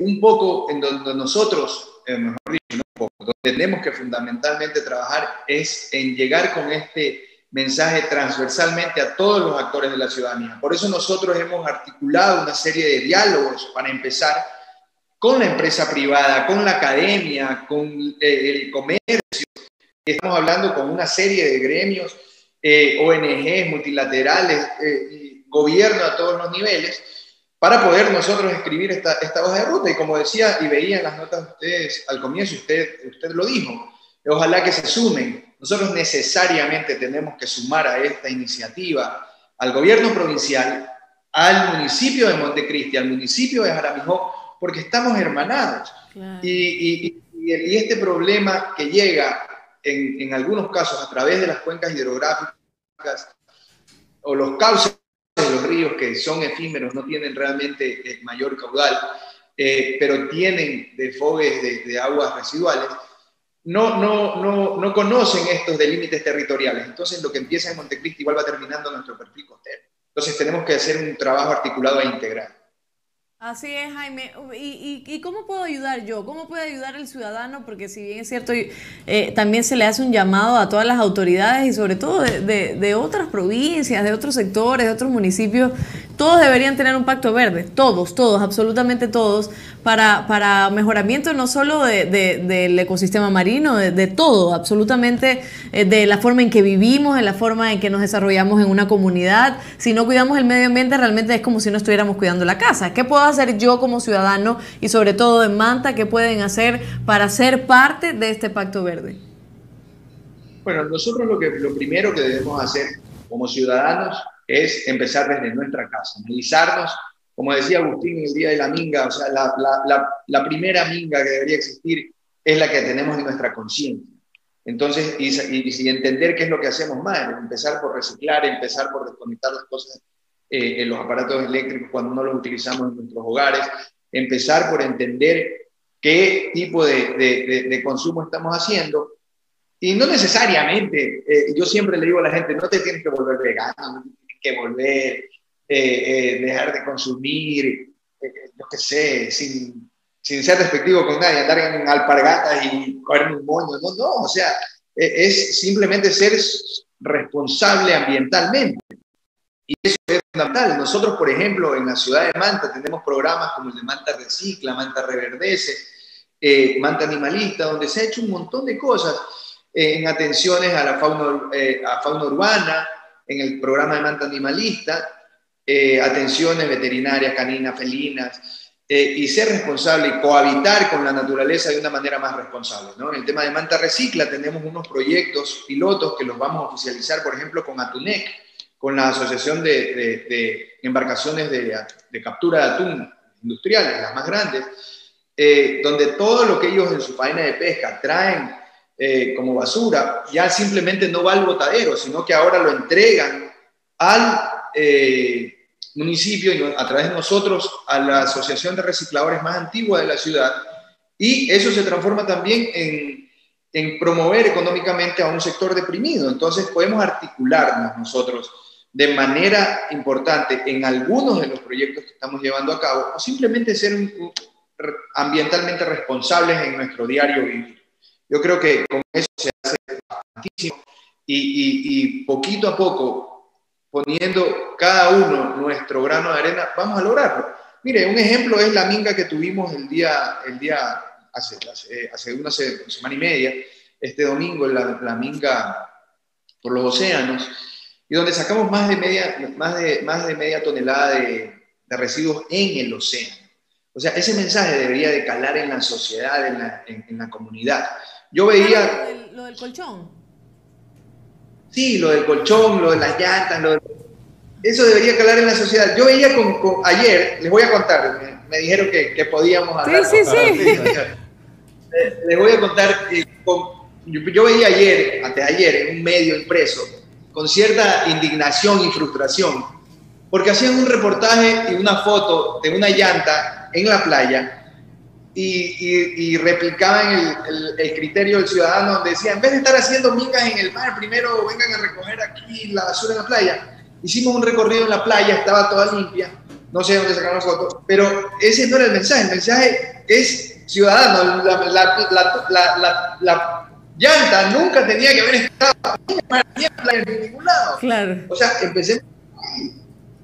un poco en donde nosotros eh, mejor dicho, no donde tenemos que fundamentalmente trabajar es en llegar con este mensaje transversalmente a todos los actores de la ciudadanía. Por eso nosotros hemos articulado una serie de diálogos para empezar con la empresa privada, con la academia, con eh, el comercio. Estamos hablando con una serie de gremios, eh, ONGs, multilaterales, eh, gobierno a todos los niveles, para poder nosotros escribir esta, esta hoja de ruta. Y como decía y veía en las notas de ustedes al comienzo, usted, usted lo dijo, ojalá que se sumen. Nosotros necesariamente tenemos que sumar a esta iniciativa al gobierno provincial, al municipio de Montecristi, al municipio de Jaramijó, porque estamos hermanados. Y, y, y, este problema que llega en, en algunos casos a través de las cuencas hidrográficas o los cauces de los ríos que son efímeros, no tienen realmente eh, mayor caudal, eh, pero tienen desfogues de, aguas residuales, no, no, no, no conocen estos delímites territoriales. Entonces, lo que empieza en Montecristi igual va terminando nuestro perfil costero. Entonces, tenemos que hacer un trabajo articulado e integral. Así es, Jaime. ¿Y, y, cómo puedo ayudar yo? ¿Cómo puede ayudar el ciudadano? Porque si bien es cierto, eh, también se le hace un llamado a todas las autoridades y sobre todo de, de, de, otras provincias, de otros sectores, de otros municipios, todos deberían tener un pacto verde, todos, todos, absolutamente todos, para, para mejoramiento no solo de, del ecosistema marino, de, todo, absolutamente eh, de la forma en que vivimos, de la forma en que nos desarrollamos en una comunidad. Si no cuidamos el medio ambiente, realmente es como si no estuviéramos cuidando la casa. ¿Qué puedo hacer yo como ciudadano y sobre todo en Manta? ¿Qué pueden hacer para ser parte de este pacto verde? Bueno, nosotros lo, que, lo primero que debemos hacer como ciudadanos es empezar desde nuestra casa, analizarnos como decía Agustín el día de la minga, o sea, la, la, la, primera minga que debería existir es la que tenemos en nuestra conciencia. Entonces, y, y, entender qué es lo que hacemos mal, empezar por reciclar, empezar por desconectar las cosas eh, en los aparatos eléctricos cuando no los utilizamos en nuestros hogares, empezar por entender qué tipo de, de, de, consumo estamos haciendo. Y no necesariamente, eh, yo siempre le digo a la gente, no te tienes que volver vegano, no tienes que volver eh, eh, dejar de consumir, eh, yo qué sé, sin, sin, ser despectivo con nadie, andar en alpargatas y coger un moño, no, no, o sea, es simplemente ser responsable ambientalmente. Y eso es fundamental. Nosotros, por ejemplo, en la ciudad de Manta tenemos programas como el de Manta Recicla, Manta Reverdece, Manta Animalista, donde se ha hecho un montón de cosas en atenciones a la fauna, a fauna urbana, en el programa de Manta Animalista, eh, atenciones veterinarias, caninas, felinas, eh, y ser responsable y cohabitar con la naturaleza de una manera más responsable. En el tema de Manta Recicla tenemos unos proyectos pilotos que los vamos a oficializar, por ejemplo, con Atunec, con la Asociación de, Embarcaciones de, Captura de Atún Industriales, las más grandes, eh, donde todo lo que ellos en su faena de pesca traen eh, como basura, ya simplemente no va al botadero, sino que ahora lo entregan al eh, municipio a través de nosotros a la asociación de recicladores más antigua de la ciudad. Y eso se transforma también en, promover económicamente a un sector deprimido. Entonces podemos articularnos nosotros de manera importante en algunos de los proyectos que estamos llevando a cabo o simplemente ser ambientalmente responsables en nuestro diario vivir. Yo creo que con eso se hace y, poquito a poco, poniendo cada uno nuestro grano de arena, vamos a lograrlo. Mire, un ejemplo es la minga que tuvimos el día, el día hace, una semana y media, este domingo, la, la minga por los océanos, y donde sacamos más de media, más de, más de media tonelada de, residuos en el océano. O sea, ese mensaje debería de calar en la sociedad, en la, en, la comunidad. Yo veía... Lo del, colchón. Sí, lo del colchón, lo de las llantas, lo eso debería calar en la sociedad. Yo veía con, ayer, les voy a contar, me, dijeron que, que, podíamos hablar. Sí, sí, sí. Les voy a contar, eh, yo, yo, veía ayer, antes de ayer, en un medio impreso, con cierta indignación y frustración, porque hacían un reportaje y una foto de una llanta en la playa y, replicaban el, criterio del ciudadano donde decía, en vez de estar haciendo mingas en el mar, primero vengan a recoger aquí la basura en la playa. Hicimos un recorrido en la playa, estaba toda limpia, no sé dónde sacaron las fotos, pero ese no era el mensaje, el mensaje es ciudadano, la llanta nunca tenía que haber estado en ningún lado. Claro. O sea, empecemos.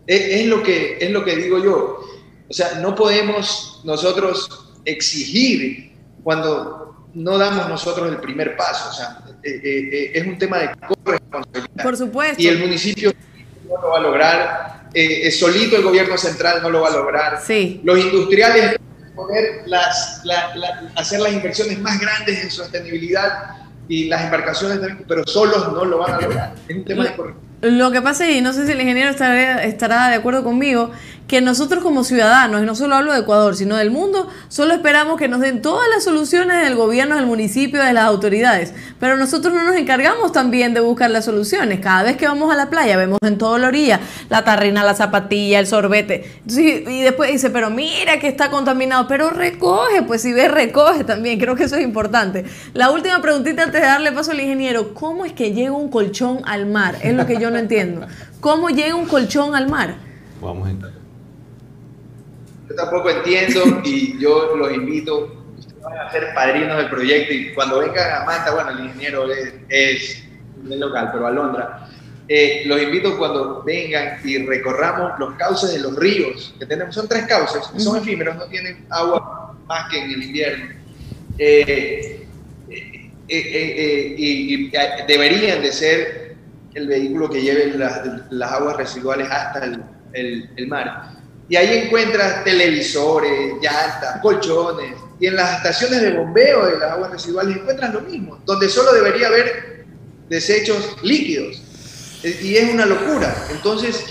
Es, es, lo que, es lo que digo yo. O sea, no podemos nosotros exigir cuando no damos nosotros el primer paso. O sea, eh, eh, eh, es un tema de corresponsabilidad. Por supuesto. Y el municipio no lo va a lograr, solito el gobierno central no lo va a lograr. Sí. Los industriales poner las, hacer las inversiones más grandes en sostenibilidad y las embarcaciones pero solos no lo van a lograr. Es un tema de Lo que pasa, y no sé si el ingeniero estará, estará de acuerdo conmigo, que nosotros como ciudadanos, y no solo hablo de Ecuador, sino del mundo, solo esperamos que nos den todas las soluciones del gobierno, del municipio, de las autoridades. Pero nosotros no nos encargamos también de buscar las soluciones. Cada vez que vamos a la playa vemos en toda la orilla la tarrina, la zapatilla, el sorbete. y después dice, pero mira que está contaminado, pero recoge, pues si ves, recoge también. Creo que eso es importante. La última preguntita antes de darle paso al ingeniero, ¿cómo es que llega un colchón al mar? Es lo que yo no entiendo. ¿Cómo llega un colchón al mar? Vamos a tampoco entiendo y yo los invito, ustedes van a ser padrinos del proyecto y cuando vengan a Manta, bueno, el ingeniero es, es, local, pero Alondra, eh, los invito cuando vengan y recorramos los cauces de los ríos que tenemos. Son tres cauces, son efímeros, no tienen agua más que en el invierno. Eh, eh, y, deberían de ser el vehículo que lleve las, aguas residuales hasta el, el mar y ahí encuentras televisores, llantas, colchones, y en las estaciones de bombeo de las aguas residuales encuentras lo mismo, donde solo debería haber desechos líquidos. Y es una locura. Entonces,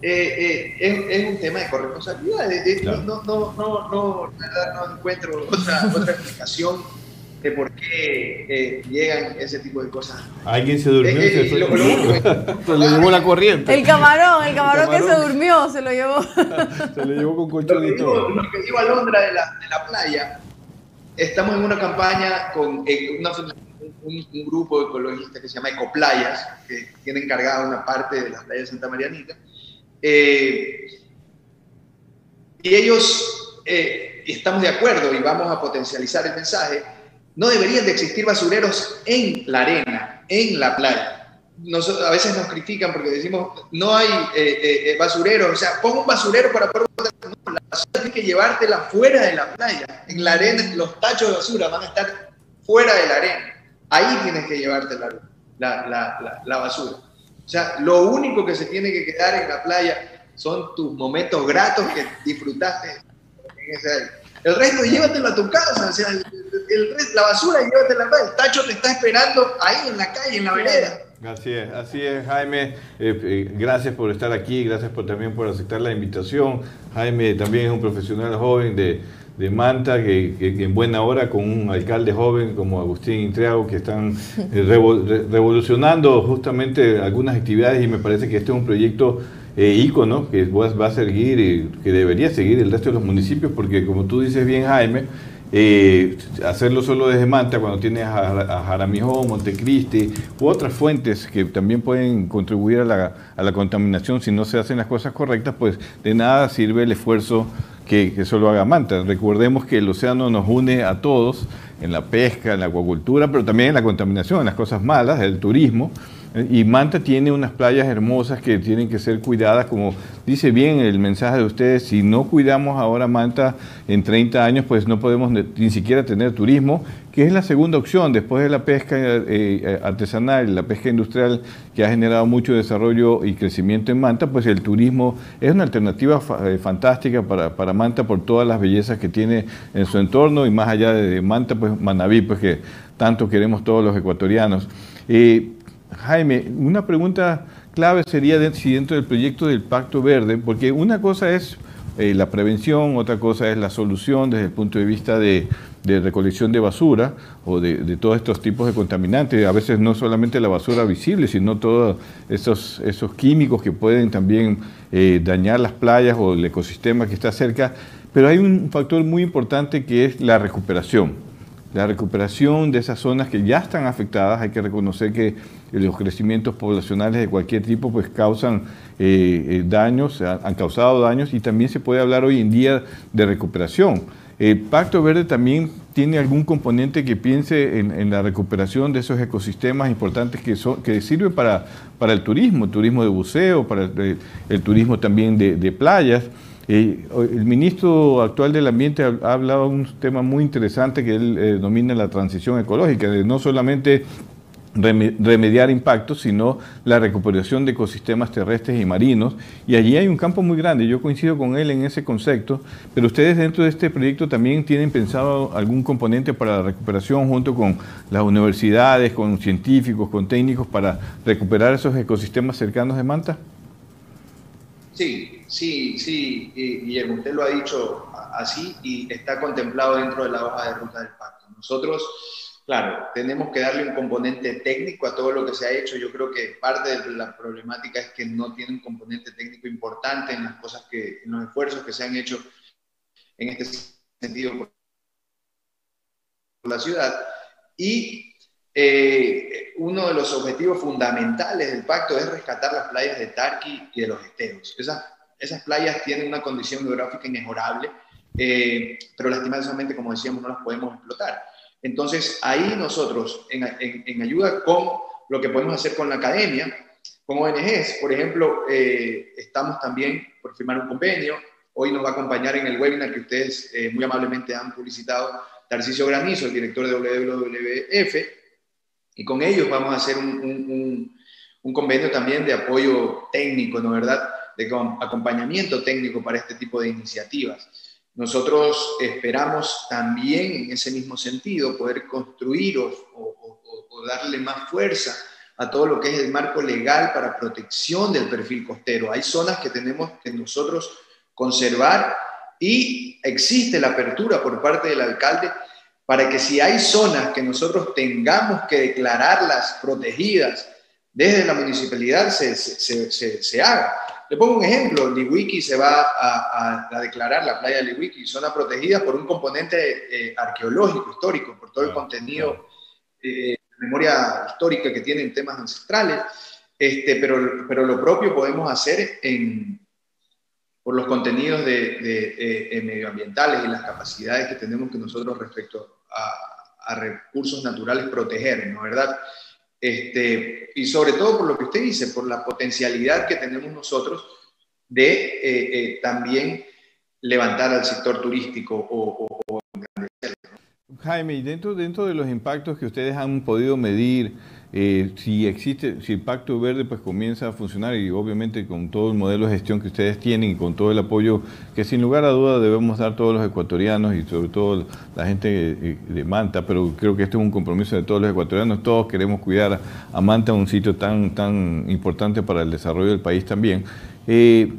eh, eh, es, un tema de corresponsabilidad. No, no, no, no, no encuentro otra, otra explicación de por qué eh, llegan ese tipo de cosas. Alguien se durmió y se, lo, le llevó la corriente. El camarón, el camarón, que se durmió, se lo llevó. se lo llevó con colchón y todo. Los que digo a Londra de la, de la playa, estamos en una campaña con eh, un, grupo de ecologistas que se llama Ecoplayas, que tiene encargada una parte de la playa de Santa Marianita. Eh, y ellos estamos de acuerdo y vamos a potencializar el mensaje no deberían de existir basureros en la arena, en la playa. a veces nos critican porque decimos, no hay eh, eh, eh, basureros, o sea, pon un basurero para poder... No, la basura tienes que llevártela fuera de la playa. En la arena, los tachos de basura van a estar fuera de la arena. Ahí tienes que llevarte la, basura. O sea, lo único que se tiene que quedar en la playa son tus momentos gratos que disfrutaste en ese el resto llévatelo a tu casa, o el, la basura llévatela a el tacho te está esperando ahí en la calle, en la vereda. Así es, así es, Jaime. Eh, eh, gracias por estar aquí, gracias por, también por aceptar la invitación. Jaime también es un profesional joven de, de Manta, que, en buena hora con un alcalde joven como Agustín Intriago, que están eh, revolucionando justamente algunas actividades y me parece que este es un proyecto eh, ícono que va, a seguir y que debería seguir el resto de los municipios, porque como tú dices bien, Jaime, hacerlo solo desde Manta cuando tienes a, Jaramijó, Montecristi u otras fuentes que también pueden contribuir a la, a contaminación si no se hacen las cosas correctas, pues de nada sirve el esfuerzo que, que solo haga Manta. Recordemos que el océano nos une a todos en la pesca, en la acuacultura, pero también en la contaminación, en las cosas malas, el turismo. Y Manta tiene unas playas hermosas que tienen que ser cuidadas, como dice bien el mensaje de ustedes, si no cuidamos ahora Manta en 30 años, pues no podemos ni siquiera tener turismo, que es la segunda opción después de la pesca eh, eh, artesanal, la pesca industrial que ha generado mucho desarrollo y crecimiento en Manta, pues el turismo es una alternativa eh, fantástica para, Manta por todas las bellezas que tiene en su entorno y más allá de Manta, pues Manabí, pues que tanto queremos todos los ecuatorianos. Jaime, una pregunta clave sería si dentro del proyecto del Pacto Verde, porque una cosa es eh, la prevención, otra cosa es la solución desde el punto de vista de, recolección de basura o de, todos estos tipos de contaminantes. A veces no solamente la basura visible, sino todos esos, esos químicos que pueden también eh, dañar las playas o el ecosistema que está cerca. Pero hay un factor muy importante que es la recuperación la recuperación de esas zonas que ya están afectadas. Hay que reconocer que los crecimientos poblacionales de cualquier tipo pues causan eh, eh, daños, han causado daños y también se puede hablar hoy en día de recuperación. El Pacto Verde también tiene algún componente que piense en, la recuperación de esos ecosistemas importantes que, son, que sirven para, para el turismo, el turismo de buceo, para el, turismo también de playas. Eh, el ministro actual del Ambiente ha, hablado de un tema muy interesante que él eh, domina la transición ecológica, de no solamente remediar impactos, sino la recuperación de ecosistemas terrestres y marinos. Y allí hay un campo muy grande, yo coincido con él en ese concepto, pero ustedes dentro de este proyecto también tienen pensado algún componente para la recuperación junto con las universidades, con científicos, con técnicos, para recuperar esos ecosistemas cercanos de Manta. Sí, sí, sí, Guillermo, usted lo ha dicho así y está contemplado dentro de la hoja de ruta del pacto. Nosotros, claro, tenemos que darle un componente técnico a todo lo que se ha hecho. Yo creo que parte de la problemática es que no tiene un componente técnico importante en las cosas que, en los esfuerzos que se han hecho en este sentido por la ciudad. Y eh, uno de los objetivos fundamentales del pacto es rescatar las playas de Tarqui y de los esteros. Esas, esas playas tienen una condición geográfica inmejorable, eh, pero lastimosamente, como decíamos, no las podemos explotar. Entonces, ahí nosotros, en, ayuda con lo que podemos hacer con la academia, con ONGs, por ejemplo, eh, estamos también por firmar un convenio. Hoy nos va a acompañar en el webinar que ustedes muy amablemente han publicitado Tarcisio Granizo, el director de WWF, y con ellos vamos a hacer un, convenio también de apoyo técnico, ¿no verdad? De acompañamiento técnico para este tipo de iniciativas. Nosotros esperamos también en ese mismo sentido poder construir o, o, darle más fuerza a todo lo que es el marco legal para protección del perfil costero. Hay zonas que tenemos que nosotros conservar y existe la apertura por parte del alcalde para que si hay zonas que nosotros tengamos que declararlas protegidas desde la municipalidad, se, se, se, haga. Le pongo un ejemplo, Liwiki se va a, a, declarar la playa de Liwiki, zona protegida por un componente eh, arqueológico, histórico, por todo el contenido eh, memoria histórica que tienen temas ancestrales, este, pero, pero lo propio podemos hacer en, por los contenidos de, de, eh, medioambientales y las capacidades que tenemos que nosotros respecto a, recursos naturales proteger, ¿no verdad? Este, y sobre todo por lo que usted dice, por la potencialidad que tenemos nosotros de eh, eh, también levantar al sector turístico o, o, Jaime, y dentro, dentro de los impactos que ustedes han podido medir, eh, si existe, si el Pacto Verde pues comienza a funcionar y obviamente con todo el modelo de gestión que ustedes tienen y con todo el apoyo que sin lugar a duda debemos dar todos los ecuatorianos y sobre todo la gente de Manta, pero creo que este es un compromiso de todos los ecuatorianos, todos queremos cuidar a Manta, un sitio tan, tan importante para el desarrollo del país también. Eh,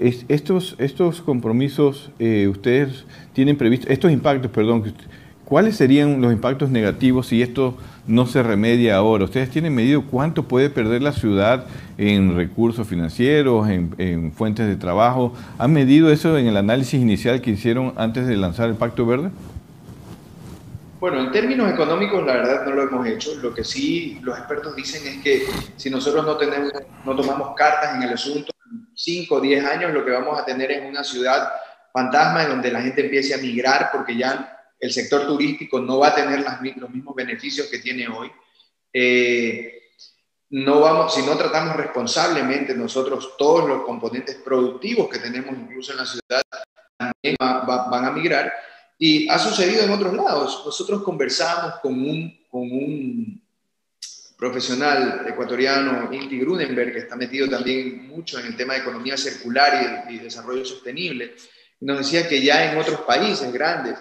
estos, estos compromisos, eh, ustedes tienen previsto, estos impactos, perdón, ¿cuáles serían los impactos negativos si esto no se remedia ahora? ¿Ustedes tienen medido cuánto puede perder la ciudad en recursos financieros, en, fuentes de trabajo? ¿Han medido eso en el análisis inicial que hicieron antes de lanzar el Pacto Verde? Bueno, en términos económicos, la verdad no lo hemos hecho. Lo que sí los expertos dicen es que si nosotros no, tenemos, no tomamos cartas en el asunto, 5 o 10 años lo que vamos a tener es una ciudad fantasma en donde la gente empiece a migrar porque ya el sector turístico no va a tener las, los mismos beneficios que tiene hoy. Eh, no vamos, si no tratamos responsablemente nosotros todos los componentes productivos que tenemos incluso en la ciudad, también van a migrar. Y ha sucedido en otros lados. Nosotros conversamos con un, con un profesional ecuatoriano, Inti Grunenberg, que está metido también mucho en el tema de economía circular y, desarrollo sostenible. Y nos decía que ya en otros países grandes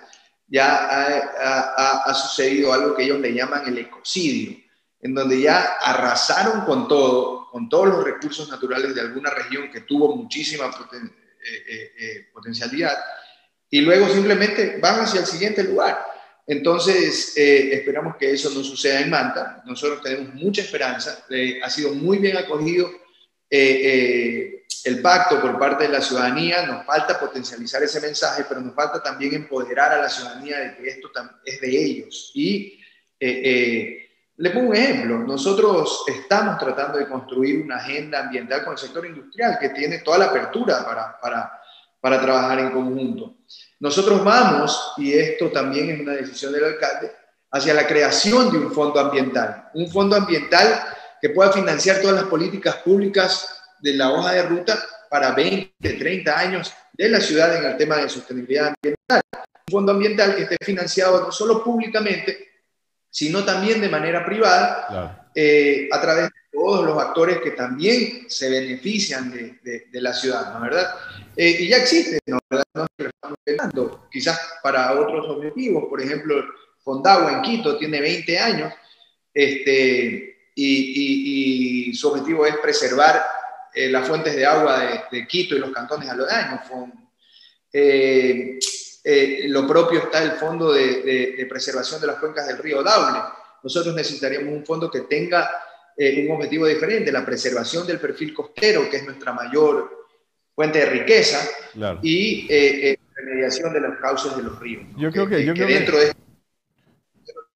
ya ha, ha, sucedido algo que ellos le llaman el ecocidio, en donde ya arrasaron con todo, con todos los recursos naturales de alguna región que tuvo muchísima eh, eh, eh, potencialidad y luego simplemente van hacia el siguiente lugar. Entonces, eh, esperamos que eso no suceda en Manta. Nosotros tenemos mucha esperanza. Eh, ha sido muy bien acogido eh, el pacto por parte de la ciudadanía. Nos falta potencializar ese mensaje, pero nos falta también empoderar a la ciudadanía de que esto es de ellos. Y le pongo un ejemplo. Nosotros estamos tratando de construir una agenda ambiental con el sector industrial que tiene toda la apertura para, para, para trabajar en conjunto. Nosotros vamos, y esto también es una decisión del alcalde, hacia la creación de un fondo ambiental, un fondo ambiental que pueda financiar todas las políticas públicas de la hoja de ruta para 20, 30 años de la ciudad en el tema de sostenibilidad ambiental. Un fondo ambiental que esté financiado no solo públicamente, sino también de manera privada, eh, a través de todos los actores que también se benefician de, la ciudad, ¿no verdad? Eh, y ya existe, ¿no verdad? estamos quizás para otros objetivos, por ejemplo, Fondagua en Quito tiene 20 años, este, y, su objetivo es preservar eh, las fuentes de agua de, Quito y los cantones aledaños. Eh, lo propio está el Fondo de, de, Preservación de las Cuencas del Río Daule. Nosotros necesitaríamos un fondo que tenga eh, un objetivo diferente, la preservación del perfil costero, que es nuestra mayor fuente de riqueza, y eh, eh, remediación de los cauces de los ríos. Yo creo que, yo creo dentro que... de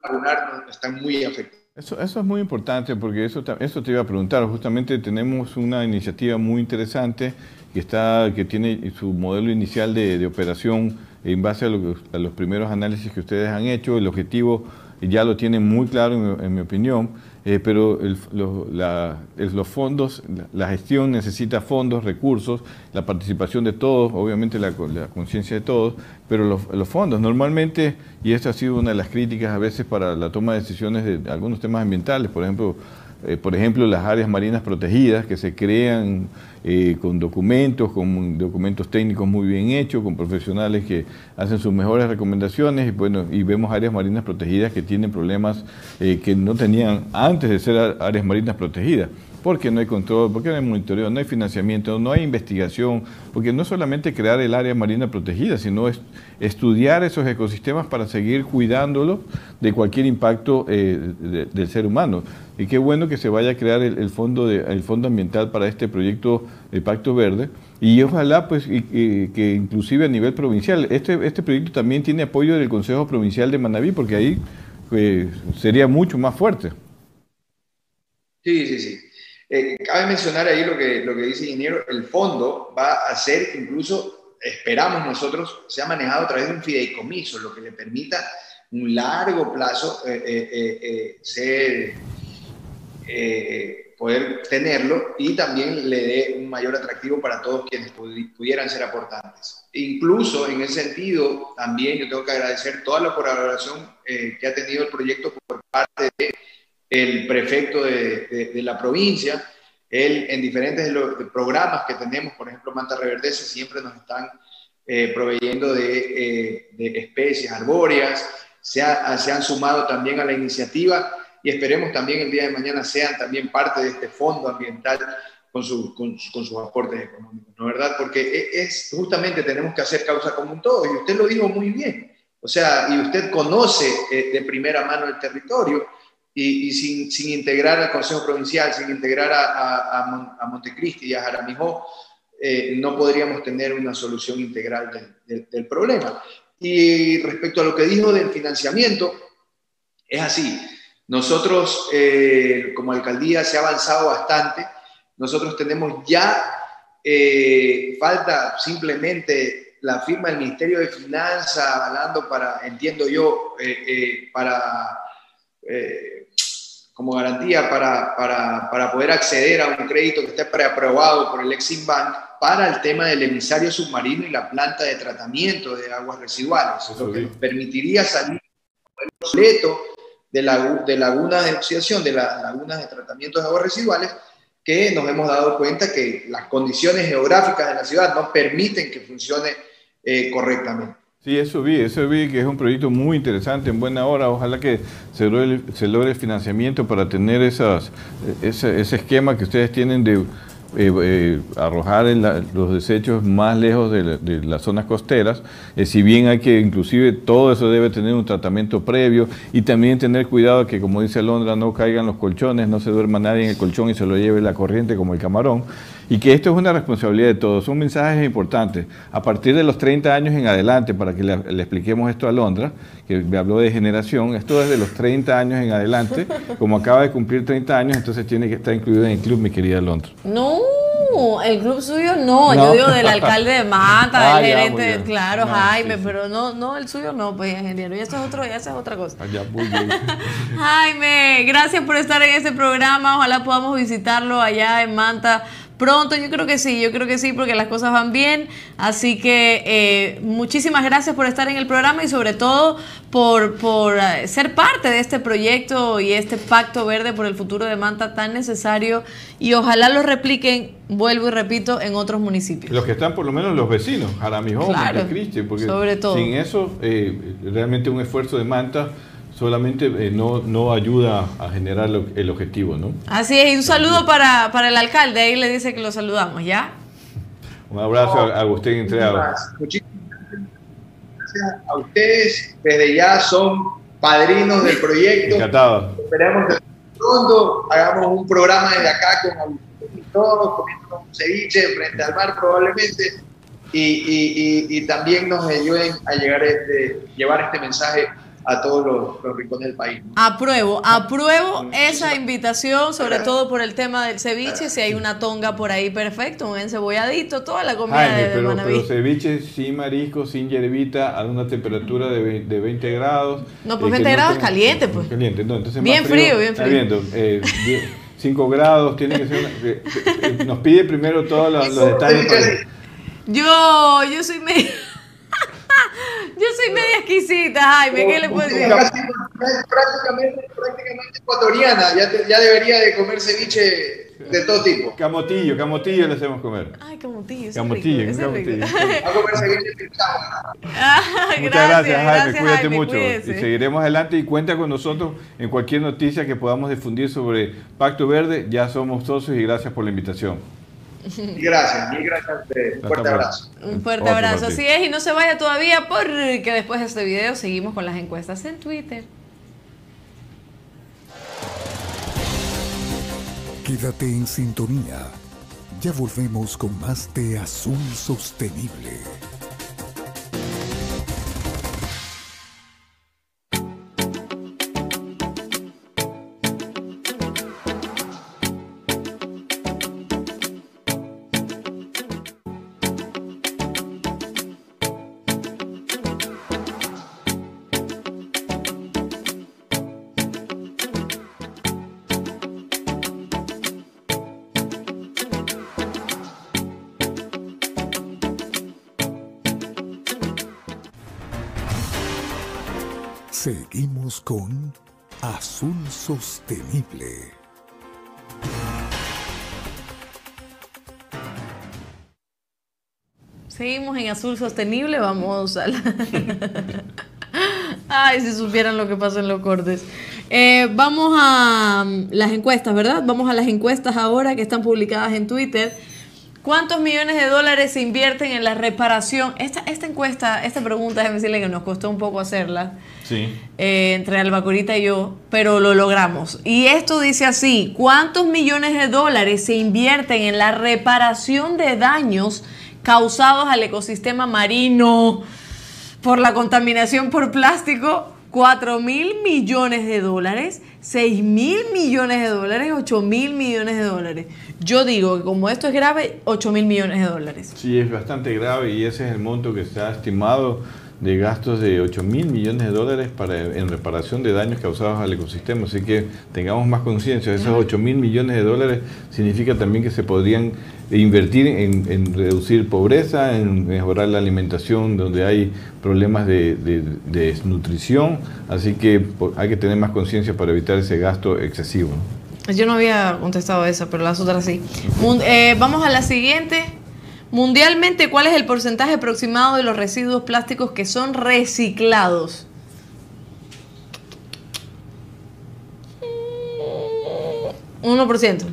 lagunar están muy afectados. Eso, eso, es muy importante porque eso, eso te iba a preguntar. Justamente tenemos una iniciativa muy interesante que, está, que tiene su modelo inicial de, operación en base a, a, los primeros análisis que ustedes han hecho. El objetivo ya lo tienen muy claro, en mi opinión eh, pero los fondos, la gestión necesita fondos, recursos, la participación de todos, obviamente la, conciencia de todos, pero los, fondos normalmente, y esto ha sido una de las críticas a veces para la toma de decisiones de algunos temas ambientales, por ejemplo, eh, por ejemplo, las áreas marinas protegidas que se crean eh, con documentos, con documentos técnicos muy bien hechos, con profesionales que hacen sus mejores recomendaciones y, bueno, y vemos áreas marinas protegidas que tienen problemas eh, que no tenían antes de ser áreas marinas protegidas porque no hay control, porque no hay monitoreo, no hay financiamiento, no hay investigación, porque no solamente crear el área marina protegida, sino estudiar esos ecosistemas para seguir cuidándolos de cualquier impacto eh, del ser humano. Y qué bueno que se vaya a crear el, fondo, el fondo ambiental para este proyecto, el Pacto Verde, y ojalá pues que inclusive a nivel provincial, este, este proyecto también tiene apoyo del Consejo Provincial de Manabí, porque ahí pues, sería mucho más fuerte. Sí, sí, sí. Eh, cabe mencionar ahí lo que, lo que dice ingeniero, el fondo va a ser incluso, esperamos nosotros, sea manejado a través de un fideicomiso, lo que le permita un largo plazo eh, eh, poder tenerlo y también le dé un mayor atractivo para todos quienes pudieran ser aportantes. Incluso en ese sentido, también yo tengo que agradecer toda la colaboración que ha tenido el proyecto por parte de el prefecto de, la provincia. Él, en diferentes programas que tenemos, por ejemplo, Manta Reverdece, siempre nos están eh, proveyendo eh, de, especies arbóreas, se, se, han sumado también a la iniciativa y esperemos también el día de mañana sean también parte de este fondo ambiental con, su, con, sus aportes económicos, ¿no verdad? Porque e, es, justamente tenemos que hacer causa común todos, y usted lo dijo muy bien. O sea, y usted conoce eh, de primera mano el territorio, y, sin, integrar al Consejo Provincial, sin integrar a, a, Montecristi y a Jaramijó, eh, no podríamos tener una solución integral del, problema. Y respecto a lo que dijo del financiamiento, es así. Nosotros, eh, como alcaldía, se ha avanzado bastante nosotros tenemos ya, eh, falta simplemente la firma del Ministerio de Finanzas avalando para, entiendo yo, para, como garantía para, para, para, poder acceder a un crédito que esté preaprobado por el Exim Bank para el tema del emisario submarino y la planta de tratamiento de aguas residuales, lo que permitiría salir completo de, de lagunas de oxidación, de las lagunas de tratamiento de aguas residuales, que nos hemos dado cuenta que las condiciones geográficas de la ciudad no permiten que funcione eh, correctamente. Sí, eso vi, eso vi que es un proyecto muy interesante, en buena hora. Ojalá que se logre, se logre el financiamiento para tener esas, ese, esquema que ustedes tienen de eh, eh, arrojar los desechos más lejos de, las zonas costeras, eh, si bien hay que, inclusive todo eso debe tener un tratamiento previo y también tener cuidado que, como dice Londra, no caigan los colchones, no se duerma nadie en el colchón y se lo lleve la corriente como el camarón, y que esto es una responsabilidad de todos, son mensajes importantes. A partir de los 30 años en adelante, para que le, expliquemos esto a Londra, que me habló de generación, esto desde los 30 años en adelante, como acaba de cumplir 30 años, entonces tiene que estar incluido en el club, mi querida Londra. No, el club suyo no, yo digo del alcalde de Mata, del ah, gerente, claro, Jaime, pero no, no, el suyo no, pues ingeniero, y eso es, otro, eso es otra cosa. Ah, Jaime, gracias por estar en este programa, ojalá podamos visitarlo allá en Manta pronto. Yo creo que sí, yo creo que sí, porque las cosas van bien. Así que eh, muchísimas gracias por estar en el programa y sobre todo por, por eh, ser parte de este proyecto y este pacto verde por el futuro de Manta tan necesario y ojalá lo repliquen, vuelvo y repito, en otros municipios. Los que están por lo menos los vecinos, Jaramijó, claro, Montecristi, porque sobre todo. sin eso eh, realmente un esfuerzo de Manta solamente eh, no, no ayuda a generar el objetivo, ¿no? Así es, y un saludo para, para el alcalde, ahí le dice que lo saludamos, ¿ya? Un abrazo a Agustín Entreado. Muchísimas gracias a ustedes, desde ya son padrinos del proyecto. Encantado. Esperamos que pronto hagamos un programa desde acá con Agustín y todos, comiendo un ceviche frente al mar probablemente, y, y, y, y también nos ayuden a llegar este, llevar este mensaje a todos los, rincones del país. Apruebo, apruebo esa invitación, sobre todo por el tema del ceviche, si hay una tonga por ahí, perfecto, un encebolladito, toda la comida de pero, pero ceviche sin marisco, sin hierbita, a una temperatura de 20, de 20 grados. No, pues 20 grados caliente, pues. Caliente, no, entonces bien frío, bien frío. Viendo, eh, 5 grados, tiene que ser... Eh, eh, nos pide primero todos los, detalles. Yo, yo soy medio... Yo soy media exquisita, Jaime, ¿qué le puedo decir? Prácticamente, prácticamente ecuatoriana, ya, ya debería de comer ceviche de todo tipo. Camotillo, camotillo le hacemos comer. Ay, camotillo, camotillo, rico, camotillo. Va a comer ceviche Muchas gracias, Jaime, cuídate mucho. Y seguiremos adelante y cuenta con nosotros en cualquier noticia que podamos difundir sobre Pacto Verde. Ya somos socios y gracias por la invitación. Gracias, mil gracias Un fuerte abrazo. Un fuerte abrazo. Así es, y no se vaya todavía porque después de este video seguimos con las encuestas en Twitter. Quédate en sintonía. Ya volvemos con más de Azul Sostenible. Con Azul Sostenible. Seguimos en Azul Sostenible, vamos a la... Ay, si supieran lo que pasa en los cortes. Eh, vamos a mm, las encuestas, ¿verdad? Vamos a las encuestas ahora que están publicadas en Twitter. ¿Cuántos millones de dólares se invierten en la reparación? Esta, esta encuesta, esta pregunta, déjeme decirle que nos costó un poco hacerla Sí. eh, entre Albacorita y yo, pero lo logramos. Y esto dice así, ¿cuántos millones de dólares se invierten en la reparación de daños causados al ecosistema marino por la contaminación por plástico? 4 mil millones de dólares, 6 mil millones de dólares, 8 mil millones de dólares. Yo digo que como esto es grave, 8 mil millones de dólares. Sí, es bastante grave y ese es el monto que se ha estimado de gastos de 8 mil millones de dólares para, en reparación de daños causados al ecosistema. Así que tengamos más conciencia. Esos 8 mil millones de dólares significa también que se podrían invertir en, reducir pobreza, en mejorar la alimentación donde hay problemas de, de- de desnutrición. Así que hay que tener más conciencia para evitar ese gasto excesivo. Yo no había contestado esa, pero las otras sí. Eh, vamos a la siguiente. Mundialmente, ¿cuál es el porcentaje aproximado de los residuos plásticos que son reciclados? Mm, 1%.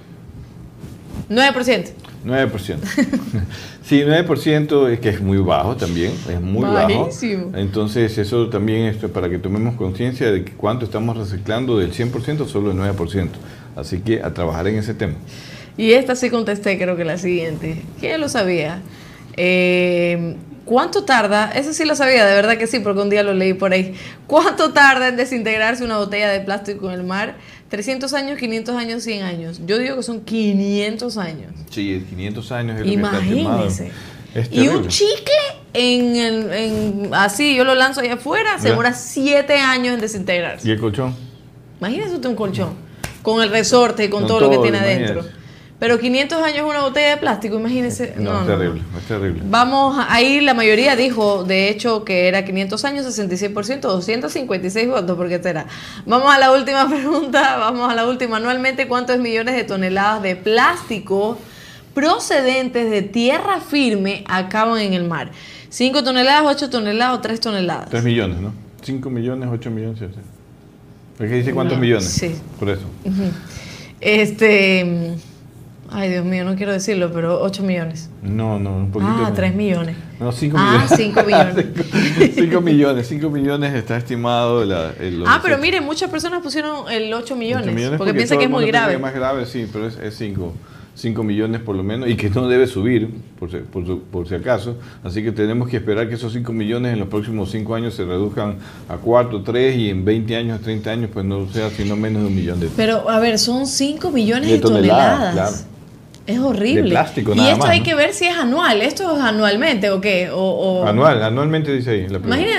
9%. 9%. sí, 9% es que es muy bajo también, es muy Bajísimo. bajo. Entonces eso también es para que tomemos conciencia de que cuánto estamos reciclando del 100%, solo el 9%. Así que a trabajar en ese tema. Y esta sí contesté, creo que la siguiente. ¿Quién lo sabía? Eh, ¿Cuánto tarda? Esa sí lo sabía, de verdad que sí, porque un día lo leí por ahí. ¿Cuánto tarda en desintegrarse una botella de plástico en el mar? 300 años, 500 años, 100 años. Yo digo que son 500 años. Sí, 500 años es lo que está Y un chicle en, el- en- así, yo lo lanzo allá afuera, se demora 7 años en desintegrarse. ¿Y el colchón? Imagínese usted un colchón con el resorte y con, Con todo, lo que todo, tiene adentro. Pero 500 años una botella de plástico, imagínese. No, No, es terrible, no. es terrible. Vamos, ahí la mayoría dijo, de hecho, que era 500 años, 66%, 256 votos, ¿por qué será? Vamos a la última pregunta, vamos a la última. Anualmente, ¿cuántos millones de toneladas de plástico procedentes de tierra firme acaban en el mar? ¿5 toneladas, 8 toneladas o 3 toneladas? 3 millones, ¿no? 5 millones, 8 millones. sí, sí. Es que dice cuántos No, millones. sí. Por eso. Este, ay Dios mío, no quiero decirlo, pero 8 millones. No, no, un poquito. Ah, más. 3 millones. No, 5 Ah, millones. 5 millones. 5 millones, 5 millones está estimado la, el, Ah, pero desechos. mire, muchas personas pusieron el 8 millones, Ocho millones porque, piensan todo que es muy grave. es más grave, sí, pero es 5 5 millones por lo menos y que no debe subir, por si, por, su- por si acaso. Así que tenemos que esperar que esos 5 millones en los próximos 5 años se reduzcan a 4, 3 y en 20 años, 30 años, pues no sea sino menos de un millón de Pero, a ver, son 5 millones De de, toneladas, toneladas. claro. Es horrible. De plástico y nada esto más, hay ¿no? que ver si es anual. ¿Esto es anualmente o qué? O, o- Anual, anualmente dice ahí. La. Imagina,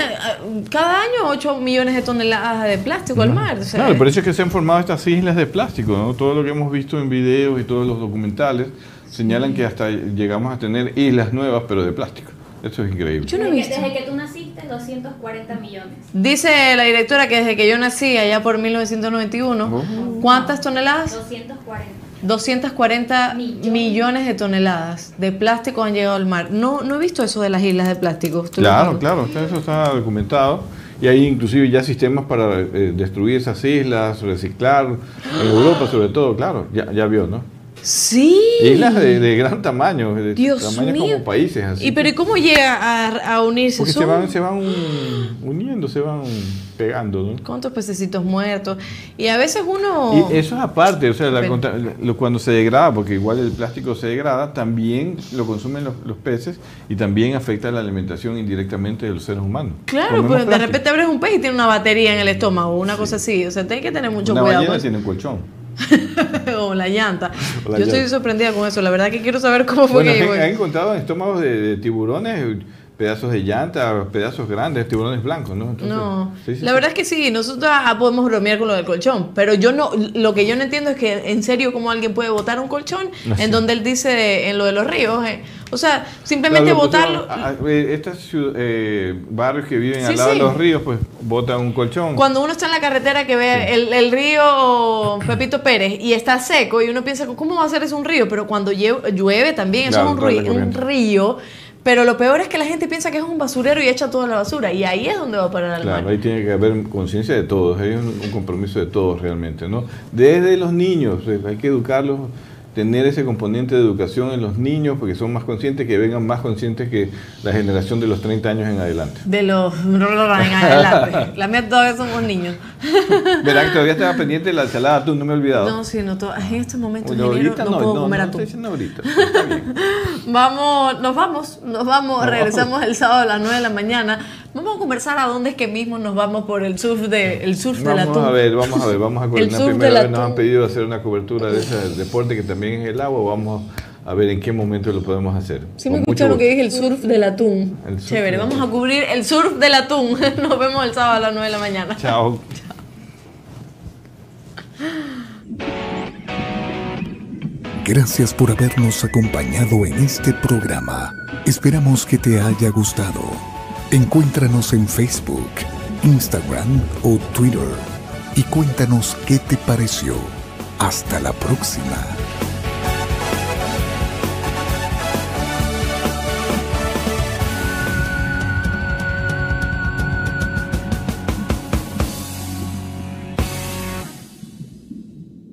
cada año 8 millones de toneladas de plástico al mar. o sea, Claro, por eso es que se han formado estas islas de plástico, ¿no? Todo lo que hemos visto en videos y todos los documentales señalan que hasta llegamos a tener islas nuevas, pero de plástico. Eso es increíble. Yo no he desde, que, visto. desde que tú naciste, 240 millones. Dice la directora que desde que yo nací, allá por 1991, Oh. ¿cuántas toneladas? 240. 240 Millones. millones de toneladas de plástico han llegado al mar. No, no he visto eso de las islas de plástico. Claro, claro, eso está documentado. Y hay inclusive ya sistemas para eh, destruir esas islas, reciclar, en Europa sobre todo, claro, ya, ya vio, ¿no? Sí. Islas de, de gran tamaño, de Dios tamaño mío. como países. Así. ¿Y pero ¿y cómo llega a, a unirse? Porque se van, se van uniendo, se van pegando, ¿no? ¿Cuántos pececitos muertos? Y a veces uno... Y eso es aparte, o sea, la Pero- cuando se degrada, porque igual el plástico se degrada, también lo consumen los, los peces y también afecta la alimentación indirectamente de los seres humanos. Claro, Comemos pues de repente abres un pez y tiene una batería en el estómago, una cosa así. O sea, hay que tener mucho Una cuidado. ballena tiene un colchón. o la llanta. O la Yo estoy sorprendida con eso. La verdad que quiero saber cómo fue Bueno, que han, han encontrado en estómagos de, de tiburones pedazos de llanta, pedazos grandes, tiburones blancos, ¿no? Entonces, No, sí, sí, la sí. verdad es que sí, nosotros podemos bromear con lo del colchón, pero yo no, lo que yo no entiendo es que en serio cómo alguien puede botar un colchón en donde él dice en lo de los ríos, eh. o sea, simplemente botarlo. ah, ah, eh, Estos eh, barrios que viven al lado de los ríos, pues botan un colchón. Cuando uno está en la carretera que ve el, el río Pepito Pérez y está seco y uno piensa, ¿cómo va a ser eso un río? Pero cuando llueve también, eso Claro, es un río, Pero lo peor es que la gente piensa que es un basurero y echa toda la basura. Y ahí es donde va a parar al Claro, mar. ahí tiene que haber conciencia de todos, hay un, un compromiso de todos realmente, ¿no? Desde los niños, eh, hay que educarlos, tener ese componente de educación en los niños, porque son más conscientes, que vengan más conscientes que la generación de los 30 años en adelante. De los en adelante. La mía todavía somos niños. Verá que todavía estaba pendiente de la ensalada, tú no me he olvidado. No, sí, no, en estos momentos Bueno, ingeniero, ahorita no, no, puedo no, comer no, atún. diciendo ahorita. está bien. Vamos, nos vamos, nos vamos, Nos regresamos el sábado a las 9 de la mañana. Vamos a conversar a dónde es que mismo nos vamos por el surf de el surf del Vamos atún. a ver, vamos a ver, vamos a coordinar surf primero. Nos han pedido hacer una cobertura de ese deporte que también es el agua. Vamos a ver en qué momento lo podemos hacer. Sí me escucharon que gusto. dije el surf del atún. Surf Chévere, del vamos atún. a cubrir el surf del atún. Nos vemos el sábado a las 9 de la mañana. Chao. Gracias por habernos acompañado en este programa. Esperamos que te haya gustado. Encuéntranos en Facebook, Instagram o Twitter y cuéntanos qué te pareció. Hasta la próxima.